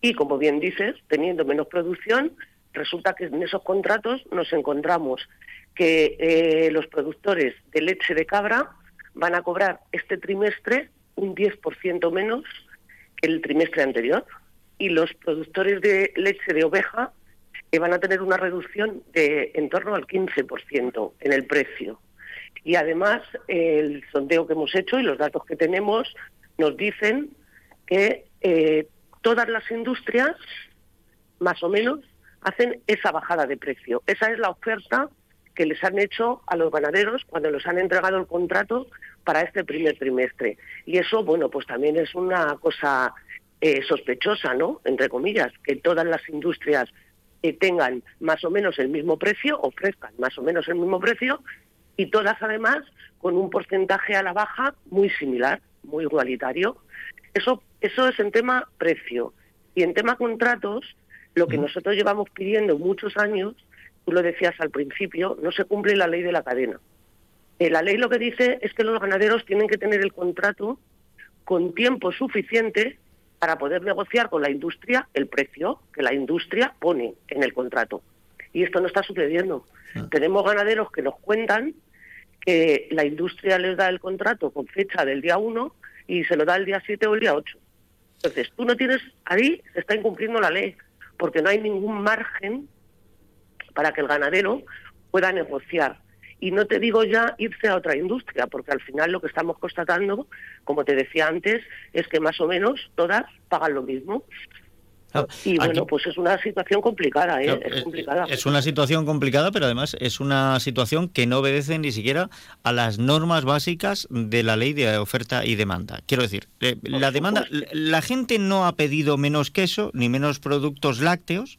y como bien dices, teniendo menos producción, resulta que en esos contratos nos encontramos que eh, los productores de leche de cabra van a cobrar este trimestre un 10% menos que el trimestre anterior y los productores de leche de oveja que van a tener una reducción de en torno al 15% en el precio. Y además, el sondeo que hemos hecho y los datos que tenemos nos dicen que eh, todas las industrias, más o menos, hacen esa bajada de precio. Esa es la oferta que les han hecho a los ganaderos cuando les han entregado el contrato para este primer trimestre. Y eso, bueno, pues también es una cosa eh, sospechosa, ¿no? Entre comillas, que todas las industrias eh, tengan más o menos el mismo precio, ofrezcan más o menos el mismo precio, y todas además con un porcentaje a la baja muy similar, muy igualitario. Eso, eso es en tema precio. Y en tema contratos, lo que nosotros llevamos pidiendo muchos años, tú lo decías al principio, no se cumple la ley de la cadena. Eh, la ley lo que dice es que los ganaderos tienen que tener el contrato con tiempo suficiente para poder negociar con la industria el precio que la industria pone en el contrato. Y esto no está sucediendo. Tenemos ganaderos que nos cuentan que la industria les da el contrato con fecha del día 1 y se lo da el día 7 o el día 8. Entonces, tú no tienes, ahí se está incumpliendo la ley, porque no hay ningún margen para que el ganadero pueda negociar. Y no te digo ya irse a otra industria, porque al final lo que estamos constatando, como te decía antes, es que más o menos todas pagan lo mismo. Y bueno, Aquí- pues es una situación complicada, ¿eh? Claro, es es- complicada. Es una situación complicada, pero además es una situación que no obedece ni siquiera a las normas básicas de la ley de oferta y demanda. Quiero decir, eh, la demanda, la- la gente no ha pedido menos queso ni menos productos lácteos,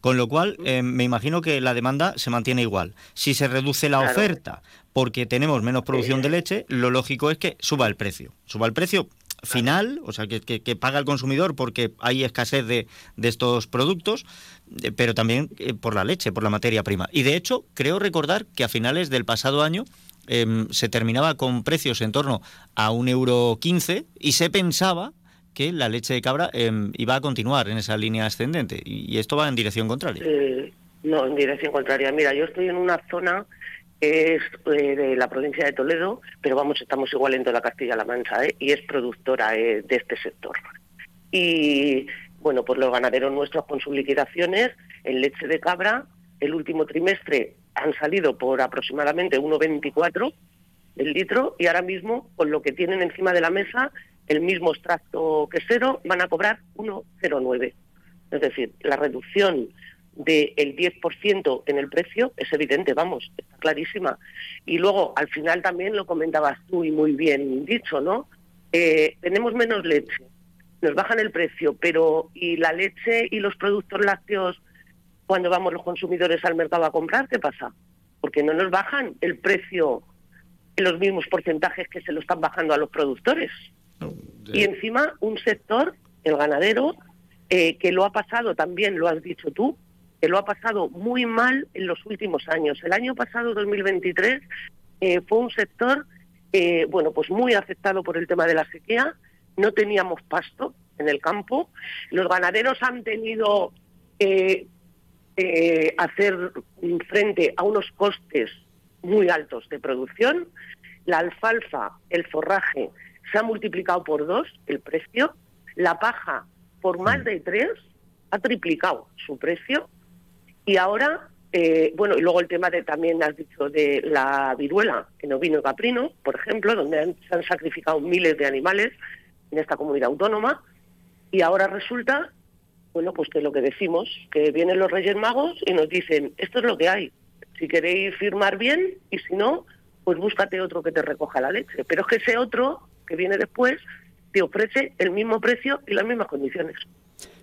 con lo cual eh, me imagino que la demanda se mantiene igual. Si se reduce la Claro. oferta porque tenemos menos producción de leche, lo lógico es que suba el precio. Suba el precio final, o sea, que, que- que paga el consumidor porque hay escasez de, de estos productos, eh, pero también eh, por la leche, por la materia prima. Y de hecho, creo recordar que a finales del pasado año em, se terminaba con precios en torno a un euro quince y se pensaba que la leche de cabra em, iba a continuar en esa línea ascendente y, y esto va en dirección contraria. Eh, no, en dirección contraria. Mira, yo estoy en una zona es eh, de la provincia de Toledo, pero vamos, estamos igual en toda Castilla-La Mancha, ¿eh? y es productora eh, de este sector. Y bueno, pues los ganaderos nuestros con sus liquidaciones en leche de cabra, el último trimestre han salido por aproximadamente 1,24 del litro y ahora mismo con lo que tienen encima de la mesa, el mismo extracto quesero, van a cobrar 1,09. Es decir, la reducción del 10% en el precio es evidente, vamos, está clarísima. Y luego, al final también lo comentabas tú y muy bien dicho, ¿no? Eh, tenemos menos leche, nos bajan el precio, pero ¿y la leche y los productos lácteos cuando vamos los consumidores al mercado a comprar, qué pasa? Porque no nos bajan el precio en los mismos porcentajes que se lo están bajando a los productores. Y encima un sector, el ganadero, eh, que lo ha pasado también, lo has dicho tú, que lo ha pasado muy mal en los últimos años. El año pasado, 2023, eh, fue un sector, eh, bueno, pues muy afectado por el tema de la sequía. No teníamos pasto en el campo. Los ganaderos han tenido que hacer frente a unos costes muy altos de producción. La alfalfa, el forraje, se ha multiplicado por dos el precio. La paja, por más de tres, ha triplicado su precio. Y ahora, eh, bueno, y luego el tema de también has dicho de la viruela en ovino caprino, por ejemplo, donde se han sacrificado miles de animales en esta comunidad autónoma. Y ahora resulta, bueno, pues que lo que decimos, que vienen los Reyes Magos y nos dicen, esto es lo que hay. Si queréis firmar bien y si no, pues búscate otro que te recoja la leche. Pero es que ese otro que viene después te ofrece el mismo precio y las mismas condiciones.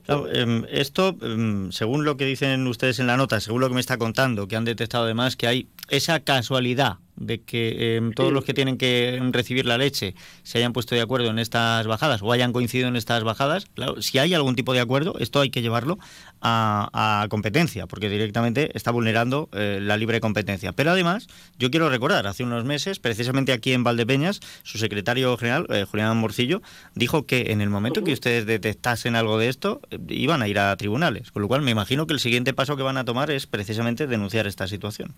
Em, esto, em, según lo que dicen ustedes en la nota, según lo que me está contando, que han detectado además que hay esa casualidad de que em, todos los que tienen que recibir la leche se hayan puesto de acuerdo en estas bajadas o hayan coincidido en estas bajadas, claro, si hay algún tipo de acuerdo, esto hay que llevarlo a, competencia, porque directamente está vulnerando eh, la libre competencia. Pero además, yo quiero recordar, hace unos meses, precisamente aquí en Valdepeñas, su secretario general, eh, Julián Morcillo, dijo que en el momento que ustedes detectasen algo de esto, eh, iban a ir a tribunales. Con lo cual, me imagino que el siguiente paso que van a tomar es precisamente denunciar esta situación.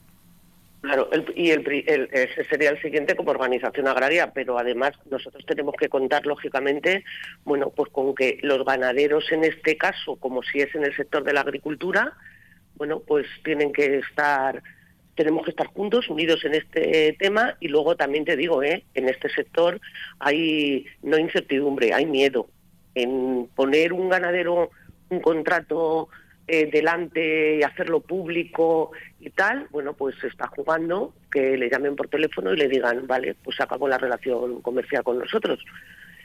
Claro, y el, ese sería el siguiente como organización agraria, pero además nosotros tenemos que contar, lógicamente, bueno, pues con que los ganaderos en este caso, como si es en el sector de la agricultura, bueno, pues tienen que estar, tenemos que estar juntos, unidos en este tema, y luego también te digo, ¿eh? en este sector hay no incertidumbre, hay miedo en poner un ganadero un contrato eh, delante y hacerlo público y tal, bueno, pues está jugando que le llamen por teléfono y le digan, vale, pues acabó la relación comercial con nosotros.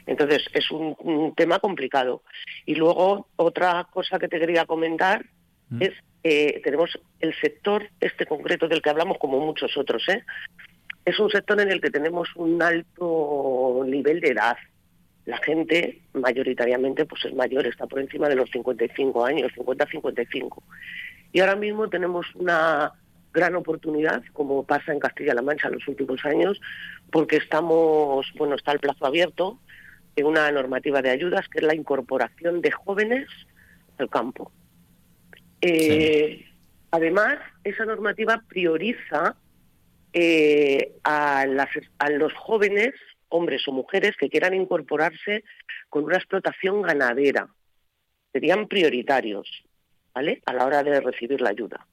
Entonces, es un, tema complicado. Y luego, otra cosa que te quería comentar mm. es, eh, tenemos el sector este concreto del que hablamos como muchos otros, ¿eh? Es un sector en el que tenemos un alto nivel de edad, la gente mayoritariamente pues es mayor, está por encima de los 55 años, 50-55. Y ahora mismo tenemos una gran oportunidad, como pasa en Castilla-La Mancha en los últimos años, porque estamos, bueno, está el plazo abierto en una normativa de ayudas que es la incorporación de jóvenes al campo. Eh, además, esa normativa prioriza eh, a, las, a los jóvenes hombres o mujeres que quieran incorporarse con una explotación ganadera. Serían prioritarios, ¿vale? A la hora de recibir la ayuda.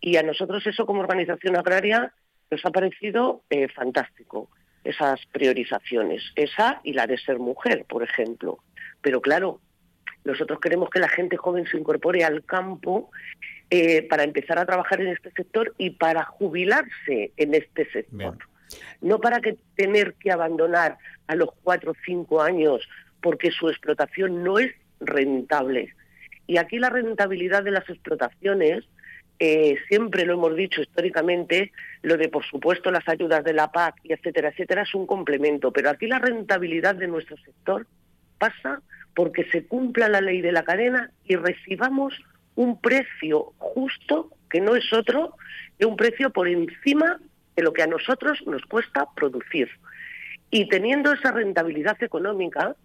Y a nosotros eso como organización agraria nos ha parecido eh, fantástico, esas priorizaciones, esa y la de ser mujer, por ejemplo. Pero claro, nosotros queremos que la gente joven se incorpore al campo eh, para empezar a trabajar en este sector y para jubilarse en este sector no para que tener que abandonar a los cuatro o cinco años porque su explotación no es rentable. Y aquí la rentabilidad de las explotaciones, eh, siempre lo hemos dicho históricamente, lo de por supuesto las ayudas de la PAC y etcétera, etcétera, es un complemento, pero aquí la rentabilidad de nuestro sector pasa porque se cumpla la ley de la cadena y recibamos un precio justo, que no es otro que un precio por encima de lo que a nosotros nos cuesta producir. Y teniendo esa rentabilidad económica,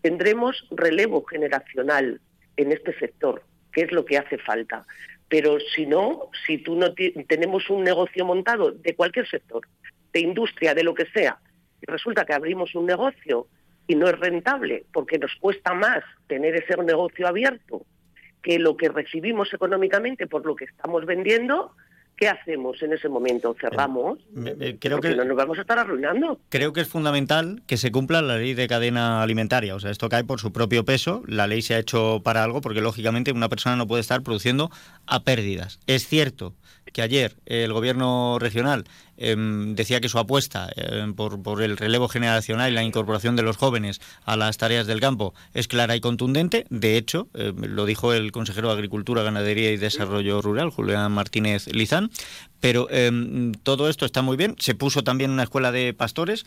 tendremos relevo generacional en este sector, que es lo que hace falta. Pero si no, si tú no tenemos un negocio montado de cualquier sector, de industria, de lo que sea, y resulta que abrimos un negocio y no es rentable porque nos cuesta más tener ese negocio abierto que lo que recibimos económicamente por lo que estamos vendiendo, ¿qué hacemos en ese momento? ¿Cerramos? Eh, creo Porque que- no nos vamos a estar arruinando. Creo que es fundamental que se cumpla la ley de cadena alimentaria. O sea, esto cae por su propio peso. La ley se ha hecho para algo porque, lógicamente, una persona no puede estar produciendo a pérdidas. Es cierto que ayer el gobierno regional em, decía que su apuesta em, por, el relevo generacional y la incorporación de los jóvenes a las tareas del campo es clara y contundente. De hecho, em, lo dijo el consejero de Agricultura, Ganadería y Desarrollo Rural, Julián Martínez Lizán. Pero todo esto está muy bien. Se puso también una escuela de pastores,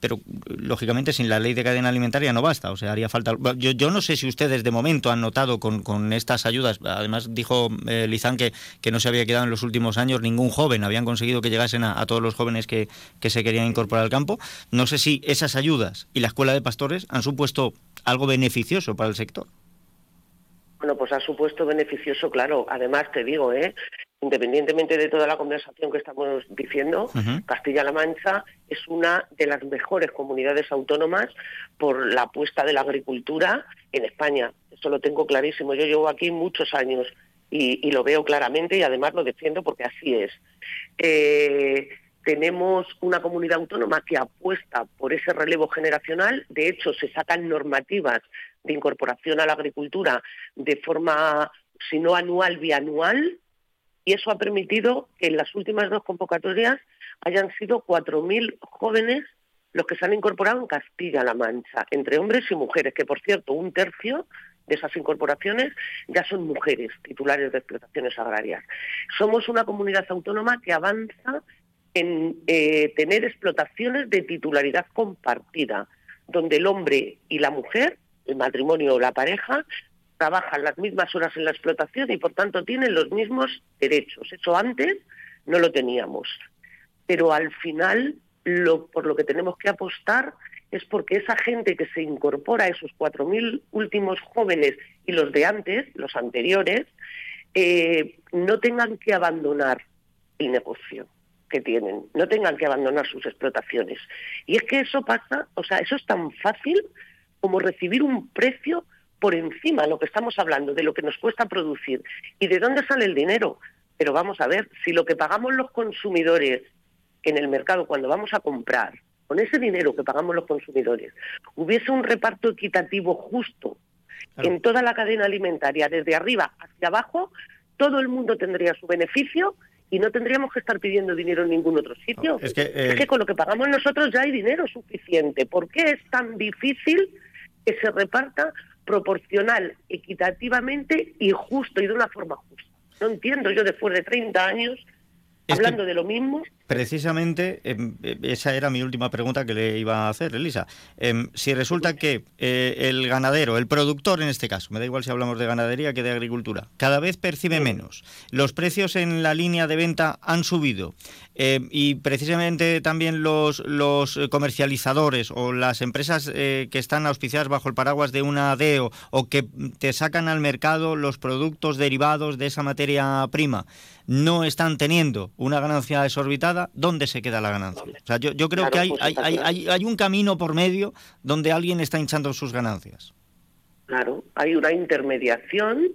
pero lógicamente sin la ley de cadena alimentaria no basta. O sea, haría falta. Yo, yo no sé si ustedes de momento han notado con, con estas ayudas. Además, dijo eh, Lizán que, que no se había quedado en los últimos años ningún joven. Habían conseguido que llegasen a, a todos los jóvenes que, que se querían incorporar al campo. No sé si esas ayudas y la escuela de pastores han supuesto algo beneficioso para el sector. Bueno, pues ha supuesto beneficioso, claro. Además, te digo, ¿eh? independientemente de toda la conversación que estamos diciendo, Castilla-La Mancha es una de las mejores comunidades autónomas por la apuesta de la agricultura en España. Esto lo tengo clarísimo. Yo llevo aquí muchos años y, y lo veo claramente y además lo defiendo porque así es. Eh, tenemos una comunidad autónoma que apuesta por ese relevo generacional. De hecho, se sacan normativas de incorporación a la agricultura de forma, si no anual, bianual, y eso ha permitido que en las últimas dos convocatorias hayan sido 4.000 jóvenes los que se han incorporado en Castilla-La Mancha, entre hombres y mujeres, que por cierto, un tercio de esas incorporaciones ya son mujeres titulares de explotaciones agrarias. Somos una comunidad autónoma que avanza en eh, tener explotaciones de titularidad compartida, donde el hombre y la mujer, el matrimonio o la pareja, trabajan las mismas horas en la explotación y por tanto tienen los mismos derechos. Eso antes no lo teníamos. Pero al final, lo, por lo que tenemos que apostar es porque esa gente que se incorpora, esos 4.000 últimos jóvenes y los de antes, los anteriores, eh, no tengan que abandonar el negocio que tienen, no tengan que abandonar sus explotaciones. Y es que eso pasa, o sea, eso es tan fácil como recibir un precio por encima de lo que estamos hablando, de lo que nos cuesta producir y de dónde sale el dinero. Pero vamos a ver, si lo que pagamos los consumidores en el mercado cuando vamos a comprar, con ese dinero que pagamos los consumidores, hubiese un reparto equitativo justo en toda la cadena alimentaria, desde arriba hacia abajo, todo el mundo tendría su beneficio y no tendríamos que estar pidiendo dinero en ningún otro sitio. Es que, eh, Es que con lo que pagamos nosotros ya hay dinero suficiente. ¿Por qué es tan difícil que se reparta proporcional, equitativamente y justo y de una forma justa? No entiendo yo después de 30 años hablando de lo mismo. Precisamente, em, eh, esa era mi última pregunta que le iba a hacer, Elisa. Em, si resulta que eh, el ganadero, el productor en este caso, me da igual si hablamos de ganadería que de agricultura, cada vez percibe menos, los precios en la línea de venta han subido em, y precisamente también los, los comercializadores o las empresas eh, que están auspiciadas bajo el paraguas de una ADEO o que te sacan al mercado los productos derivados de esa materia prima, no están teniendo una ganancia desorbitada, ¿dónde se queda la ganancia? O sea, yo, yo creo Claro, que hay, pues hay, hay, hay- hay un camino por medio donde alguien está hinchando sus ganancias. Claro, hay una intermediación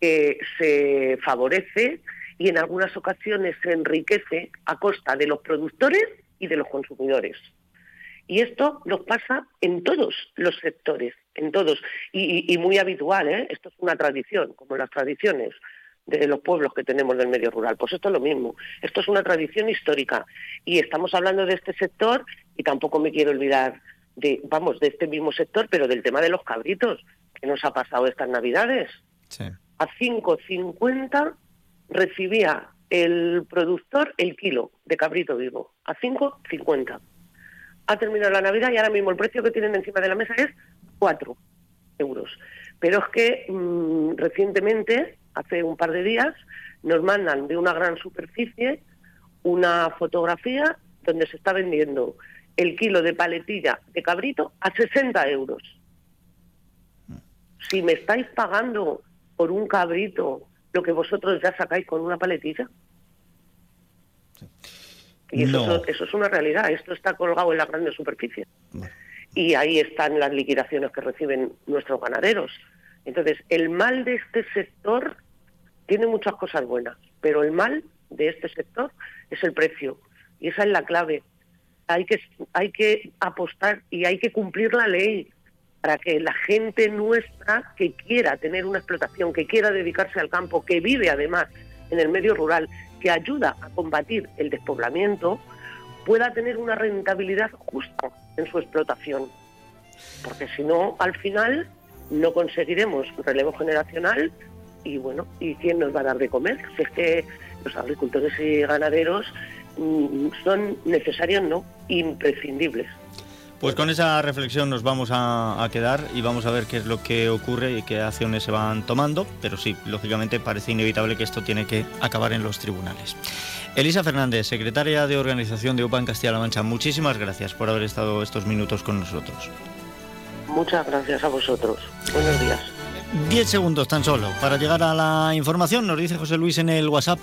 que se favorece y en algunas ocasiones se enriquece a costa de los productores y de los consumidores. Y esto nos pasa en todos los sectores, en todos, y, y- y muy habitual, ¿eh? Esto es una tradición, como las tradiciones de los pueblos que tenemos del medio rural. Pues esto es lo mismo, esto es una tradición histórica y estamos hablando de este sector y tampoco me quiero olvidar de, vamos, de este mismo sector, pero del tema de los cabritos, que nos ha pasado estas navidades. A 5.50 recibía el productor el kilo de cabrito vivo, a 5.50. Ha terminado la Navidad y ahora mismo el precio que tienen encima de la mesa es 4 euros. Pero es que mm, recientemente, hace un par de días, nos mandan de una gran superficie una fotografía donde se está vendiendo el kilo de paletilla de cabrito a 60 euros. Si me estáis pagando por un cabrito lo que vosotros ya sacáis con una paletilla. Y eso, No. es- eso es una realidad, esto está colgado en la grande superficie. Y ahí están las liquidaciones que reciben nuestros ganaderos. Entonces, el mal de este sector tiene muchas cosas buenas, pero el mal de este sector es el precio. Y esa es la clave. Hay que, hay que apostar y hay que cumplir la ley para que la gente nuestra que quiera tener una explotación, que quiera dedicarse al campo, que vive además en el medio rural, que ayuda a combatir el despoblamiento, pueda tener una rentabilidad justa en su explotación. Porque si no, al final no conseguiremos relevo generacional y bueno, ¿y quién nos va a dar de comer? Si es que los agricultores y ganaderos mm, son necesarios, no, imprescindibles. Pues con esa reflexión nos vamos a, quedar y vamos a ver qué es lo que ocurre y qué acciones se van tomando, pero sí, lógicamente parece inevitable que esto tiene que acabar en los tribunales. Elisa Fernández, secretaria de organización de UPA en Castilla-La Mancha, muchísimas gracias por haber estado estos minutos con nosotros. Muchas gracias a vosotros. Buenos días. 10 segundos tan solo para llegar a la información. Nos dice José Luis en el WhatsApp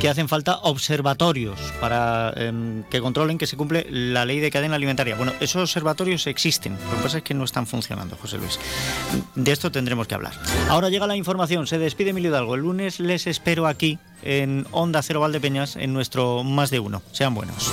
que hacen falta observatorios para eh, que controlen que se cumple la ley de cadena alimentaria. Bueno, esos observatorios existen, lo que pasa es que no están funcionando, José Luis. De esto tendremos que hablar. Ahora llega la información, se despide Emilio Hidalgo. El lunes les espero aquí en Onda Cero Valdepeñas en nuestro Más de Uno. Sean buenos.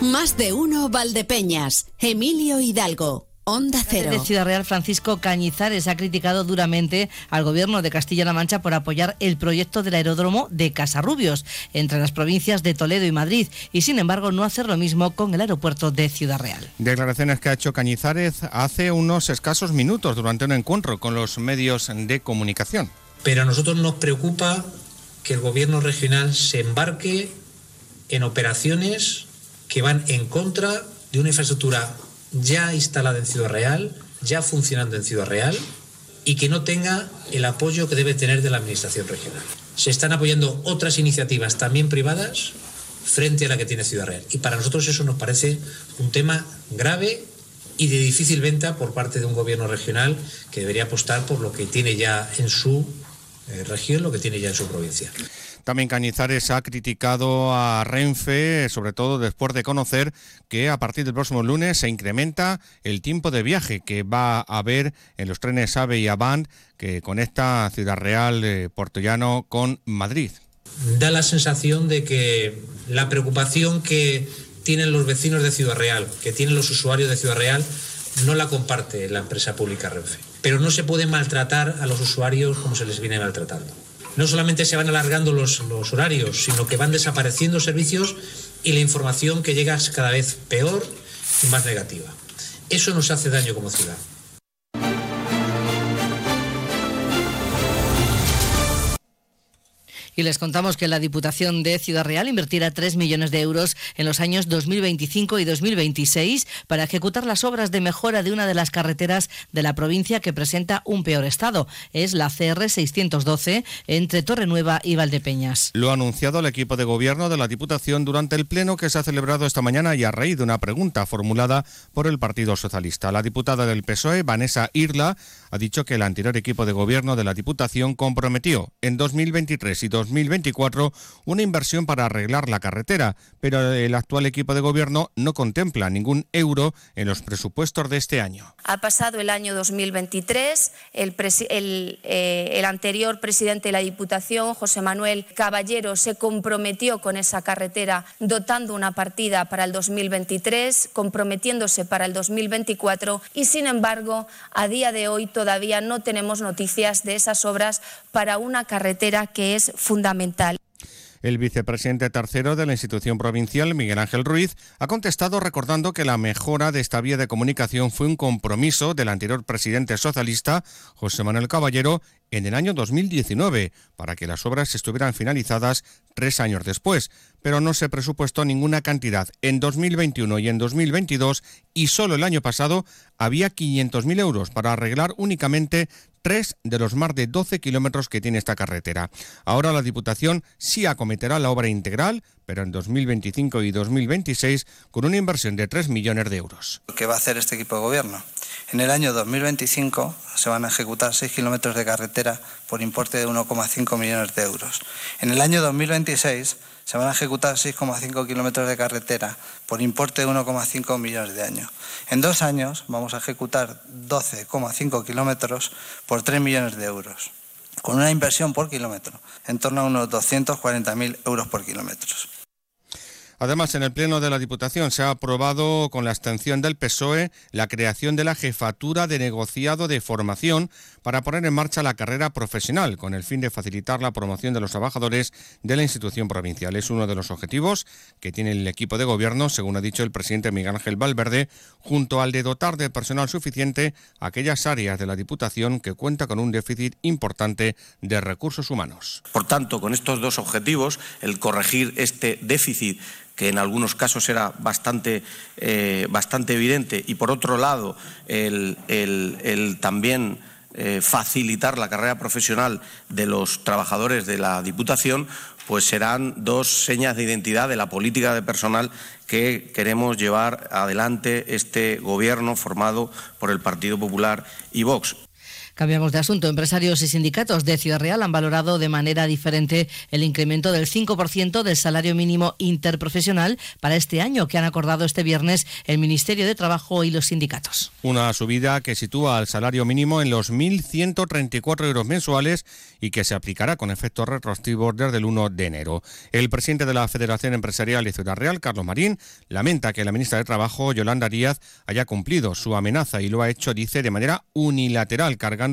Más de Uno Valdepeñas, Emilio Hidalgo. Onda Cero. De Ciudad Real, Francisco Cañizares ha criticado duramente al gobierno de Castilla-La Mancha por apoyar el proyecto del aeródromo de Casarrubios entre las provincias de Toledo y Madrid y, sin embargo, no hacer lo mismo con el aeropuerto de Ciudad Real. Declaraciones que ha hecho Cañizares hace unos escasos minutos durante un encuentro con los medios de comunicación. Pero a nosotros nos preocupa que el gobierno regional se embarque en operaciones que van en contra de una infraestructura ya instalada en Ciudad Real, ya funcionando en Ciudad Real y que no tenga el apoyo que debe tener de la Administración regional. Se están apoyando otras iniciativas también privadas frente a la que tiene Ciudad Real. Y para nosotros eso nos parece un tema grave y de difícil venta por parte de un gobierno regional que debería apostar por lo que tiene ya en su eh, región, lo que tiene ya en su provincia. También Cañizares ha criticado a Renfe, sobre todo después de conocer que a partir del próximo lunes se incrementa el tiempo de viaje que va a haber en los trenes AVE y Avant que conecta Ciudad Real, eh, Portollano con Madrid. Da la sensación de que la preocupación que tienen los vecinos de Ciudad Real, que tienen los usuarios de Ciudad Real, no la comparte la empresa pública Renfe. Pero no se puede maltratar a los usuarios como se les viene maltratando no solamente se van alargando los, horarios, sino que van desapareciendo servicios y la información que llega es cada vez peor y más negativa. Eso nos hace daño como ciudad. Y les contamos que la Diputación de Ciudad Real invertirá 3 millones de euros en los años 2025 y 2026 para ejecutar las obras de mejora de una de las carreteras de la provincia que presenta un peor estado. Es la CR 612 entre Torrenueva y Valdepeñas. Lo ha anunciado el equipo de gobierno de la Diputación durante el pleno que se ha celebrado esta mañana y a raíz de una pregunta formulada por el Partido Socialista. La diputada del PSOE, Vanessa Irla, ha dicho que el anterior equipo de gobierno de la Diputación comprometió en 2023 y 2024 una inversión para arreglar la carretera, pero el actual equipo de gobierno no contempla ningún euro en los presupuestos de este año. Ha pasado el año 2023, el, el, eh, el anterior presidente de la Diputación, José Manuel Caballero, se comprometió con esa carretera dotando una partida para el 2023, comprometiéndose para el 2024 y, sin embargo, a día de hoy todavía no tenemos noticias de esas obras para una carretera que es fundamental. El vicepresidente tercero de la institución provincial, Miguel Ángel Ruiz, ha contestado recordando que la mejora de esta vía de comunicación fue un compromiso del anterior presidente socialista, José Manuel Caballero, en el año 2019, para que las obras estuvieran finalizadas tres años después, pero no se presupuestó ninguna cantidad en 2021 y en 2022 y solo el año pasado había 500.000 euros para arreglar únicamente tres de los más de 12 kilómetros que tiene esta carretera. Ahora la Diputación sí acometerá la obra integral, pero en 2025 y 2026 con una inversión de 3 millones de euros. ¿Qué va a hacer este equipo de gobierno? En el año 2025 se van a ejecutar 6 kilómetros de carretera por importe de 1,5 millones de euros. En el año 2026 se van a ejecutar 6,5 kilómetros de carretera por importe de 1,5 millones de años. En dos años vamos a ejecutar 12,5 kilómetros por 3 millones de euros. con una inversión por kilómetro en torno a unos 240.000 euros por kilómetro. Además, en el Pleno de la Diputación se ha aprobado con la abstención del PSOE la creación de la jefatura de negociado de formación para poner en marcha la carrera profesional con el fin de facilitar la promoción de los trabajadores de la institución provincial. Es uno de los objetivos que tiene el equipo de gobierno, según ha dicho el presidente Miguel Ángel Valverde, junto al de dotar de personal suficiente aquellas áreas de la Diputación que cuenta con un déficit importante de recursos humanos. Por tanto, con estos dos objetivos, el corregir este déficit que en algunos casos era bastante, eh, bastante evidente, y por otro lado, el, también eh, facilitar la carrera profesional de los trabajadores de la Diputación, pues serán dos señas de identidad de la política de personal que queremos llevar adelante este Gobierno formado por el Partido Popular y Vox. Cambiamos de asunto. Empresarios y sindicatos de Ciudad Real han valorado de manera diferente el incremento del 5% del salario mínimo interprofesional para este año que han acordado este viernes el Ministerio de Trabajo y los sindicatos. Una subida que sitúa al salario mínimo en los 1.134 euros mensuales y que se aplicará con efectos retroactivos desde el 1 de enero. El presidente de la Federación Empresarial de Ciudad Real, Carlos Marín, lamenta que la ministra de Trabajo, Yolanda Díaz, haya cumplido su amenaza y lo ha hecho, dice, de manera unilateral, cargando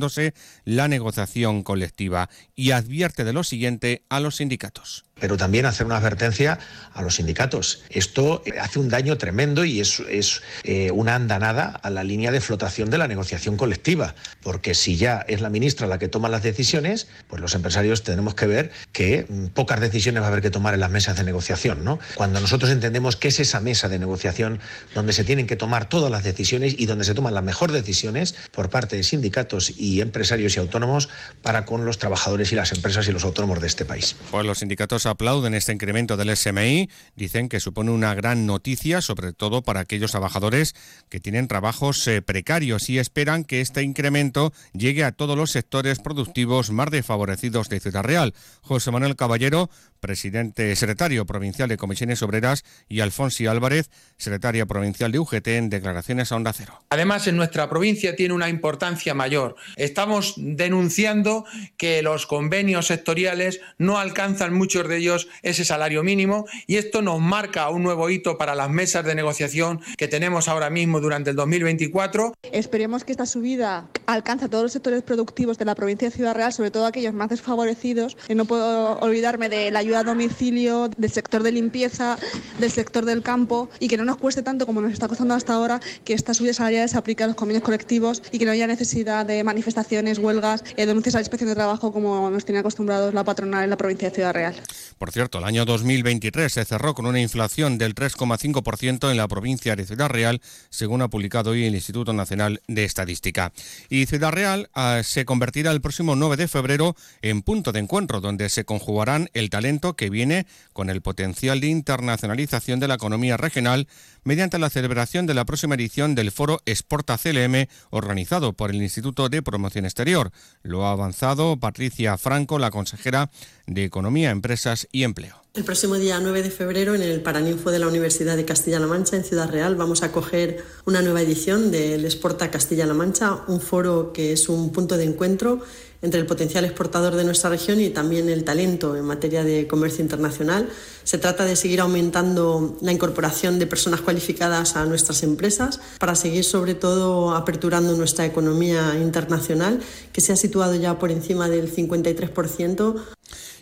la negociación colectiva y advierte de lo siguiente a los sindicatos pero también hacer una advertencia a los sindicatos. Esto hace un daño tremendo y es, es eh, una andanada a la línea de flotación de la negociación colectiva, porque si ya es la ministra la que toma las decisiones, pues los empresarios tenemos que ver que mm, pocas decisiones va a haber que tomar en las mesas de negociación. ¿no? Cuando nosotros entendemos que es esa mesa de negociación donde se tienen que tomar todas las decisiones y donde se toman las mejores decisiones por parte de sindicatos y empresarios y autónomos para con los trabajadores y las empresas y los autónomos de este país. Pues los sindicatos aplauden este incremento del SMI, dicen que supone una gran noticia, sobre todo para aquellos trabajadores que tienen trabajos eh, precarios y esperan que este incremento llegue a todos los sectores productivos más desfavorecidos de Ciudad Real. José Manuel Caballero, presidente secretario provincial de Comisiones Obreras, y Alfonsi Álvarez, secretaria provincial de UGT, en declaraciones a Onda Cero. Además, en nuestra provincia tiene una importancia mayor. Estamos denunciando que los convenios sectoriales no alcanzan muchos de ellos ese salario mínimo y esto nos marca un nuevo hito para las mesas de negociación que tenemos ahora mismo durante el 2024. Esperemos que esta subida alcance a todos los sectores productivos de la provincia de Ciudad Real, sobre todo aquellos más desfavorecidos. No puedo olvidarme de la ayuda a domicilio, del sector de limpieza, del sector del campo y que no nos cueste tanto como nos está costando hasta ahora que esta subida salarial se aplique a los convenios colectivos y que no haya necesidad de manifestaciones, huelgas, eh, denuncias a la inspección de trabajo como nos tiene acostumbrados la patronal en la provincia de Ciudad Real. Por cierto, el año 2023 se cerró con una inflación del 3,5% en la provincia de Ciudad Real, según ha publicado hoy el Instituto Nacional de Estadística. Y Ciudad Real ah, se convertirá el próximo 9 de febrero en punto de encuentro, donde se conjugarán el talento que viene con el potencial de internacionalización de la economía regional mediante la celebración de la próxima edición del foro Exporta CLM organizado por el Instituto de Promoción Exterior. Lo ha avanzado Patricia Franco, la consejera de Economía, Empresas y Empleo. El próximo día 9 de febrero en el Paraninfo de la Universidad de Castilla-La Mancha en Ciudad Real vamos a acoger una nueva edición del Exporta Castilla-La Mancha, un foro que es un punto de encuentro entre el potencial exportador de nuestra región y también el talento en materia de comercio internacional. Se trata de seguir aumentando la incorporación de personas cualificadas a nuestras empresas para seguir sobre todo aperturando nuestra economía internacional que se ha situado ya por encima del 53%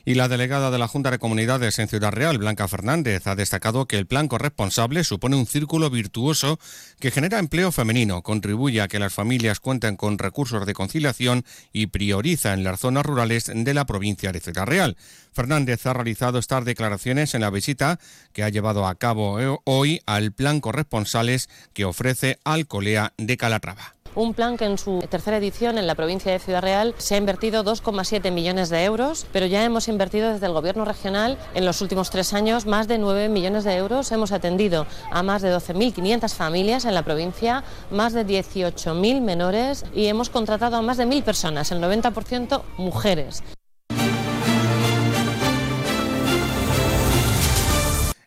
y la delegada de la Junta de Comunidades en Ciudad Real, Blanca Fernández, ha destacado que el plan corresponsable supone un círculo virtuoso que genera empleo femenino, contribuye a que las familias cuenten con recursos de conciliación y prioriza en las zonas rurales de la provincia de Ciudad Real. Fernández ha realizado estas declaraciones en la visita que ha llevado a cabo eh, hoy al plan corresponsales que ofrece Alcolea de Calatrava un plan que en su tercera edición en la provincia de Ciudad Real se ha invertido 2,7 millones de euros, pero ya hemos invertido desde el Gobierno regional en los últimos tres años más de 9 millones de euros. Hemos atendido a más de 12.500 familias en la provincia, más de 18.000 menores y hemos contratado a más de 1.000 personas, el 90% mujeres.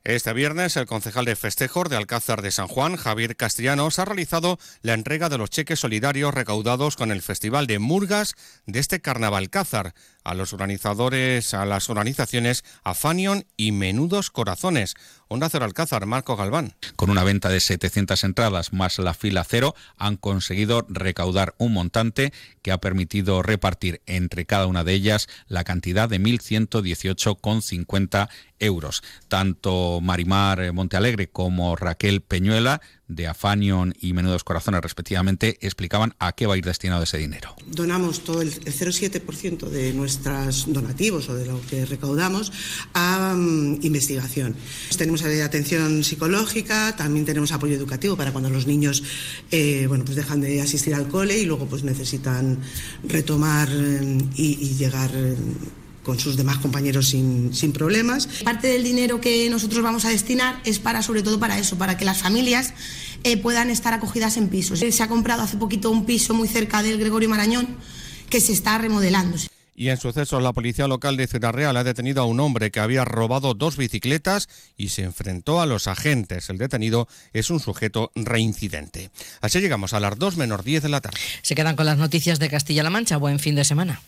Este viernes, el concejal de festejos de Alcázar de San Juan, Javier Castellanos, ha realizado la entrega de los cheques solidarios recaudados con el Festival de Murgas de este Carnaval Cázar a los organizadores, a las organizaciones Afanion y Menudos Corazones. Onda Cero Alcázar, Marco Galván. Con una venta de 700 entradas más la fila cero, han conseguido recaudar un montante que ha permitido repartir entre cada una de ellas la cantidad de 1.118,50 euros. Tanto Marimar Montealegre como Raquel Peñuela de Afanion y Menudos Corazones respectivamente explicaban a qué va a ir destinado ese dinero. Donamos todo el, 0,7% de nuestros donativos o de lo que recaudamos a um, investigación. Tenemos atención psicológica, también tenemos apoyo educativo para cuando los niños eh, bueno, pues dejan de asistir al cole y luego pues necesitan retomar eh, y, y, llegar eh, con sus demás compañeros sin, sin, problemas. Parte del dinero que nosotros vamos a destinar es para, sobre todo para eso, para que las familias eh, puedan estar acogidas en pisos. Se ha comprado hace poquito un piso muy cerca del Gregorio Marañón que se está remodelando. Y en sucesos, la policía local de Ciudad Real ha detenido a un hombre que había robado dos bicicletas y se enfrentó a los agentes. El detenido es un sujeto reincidente. Así llegamos a las 2 menos 10 de la tarde. Se quedan con las noticias de Castilla-La Mancha. Buen fin de semana.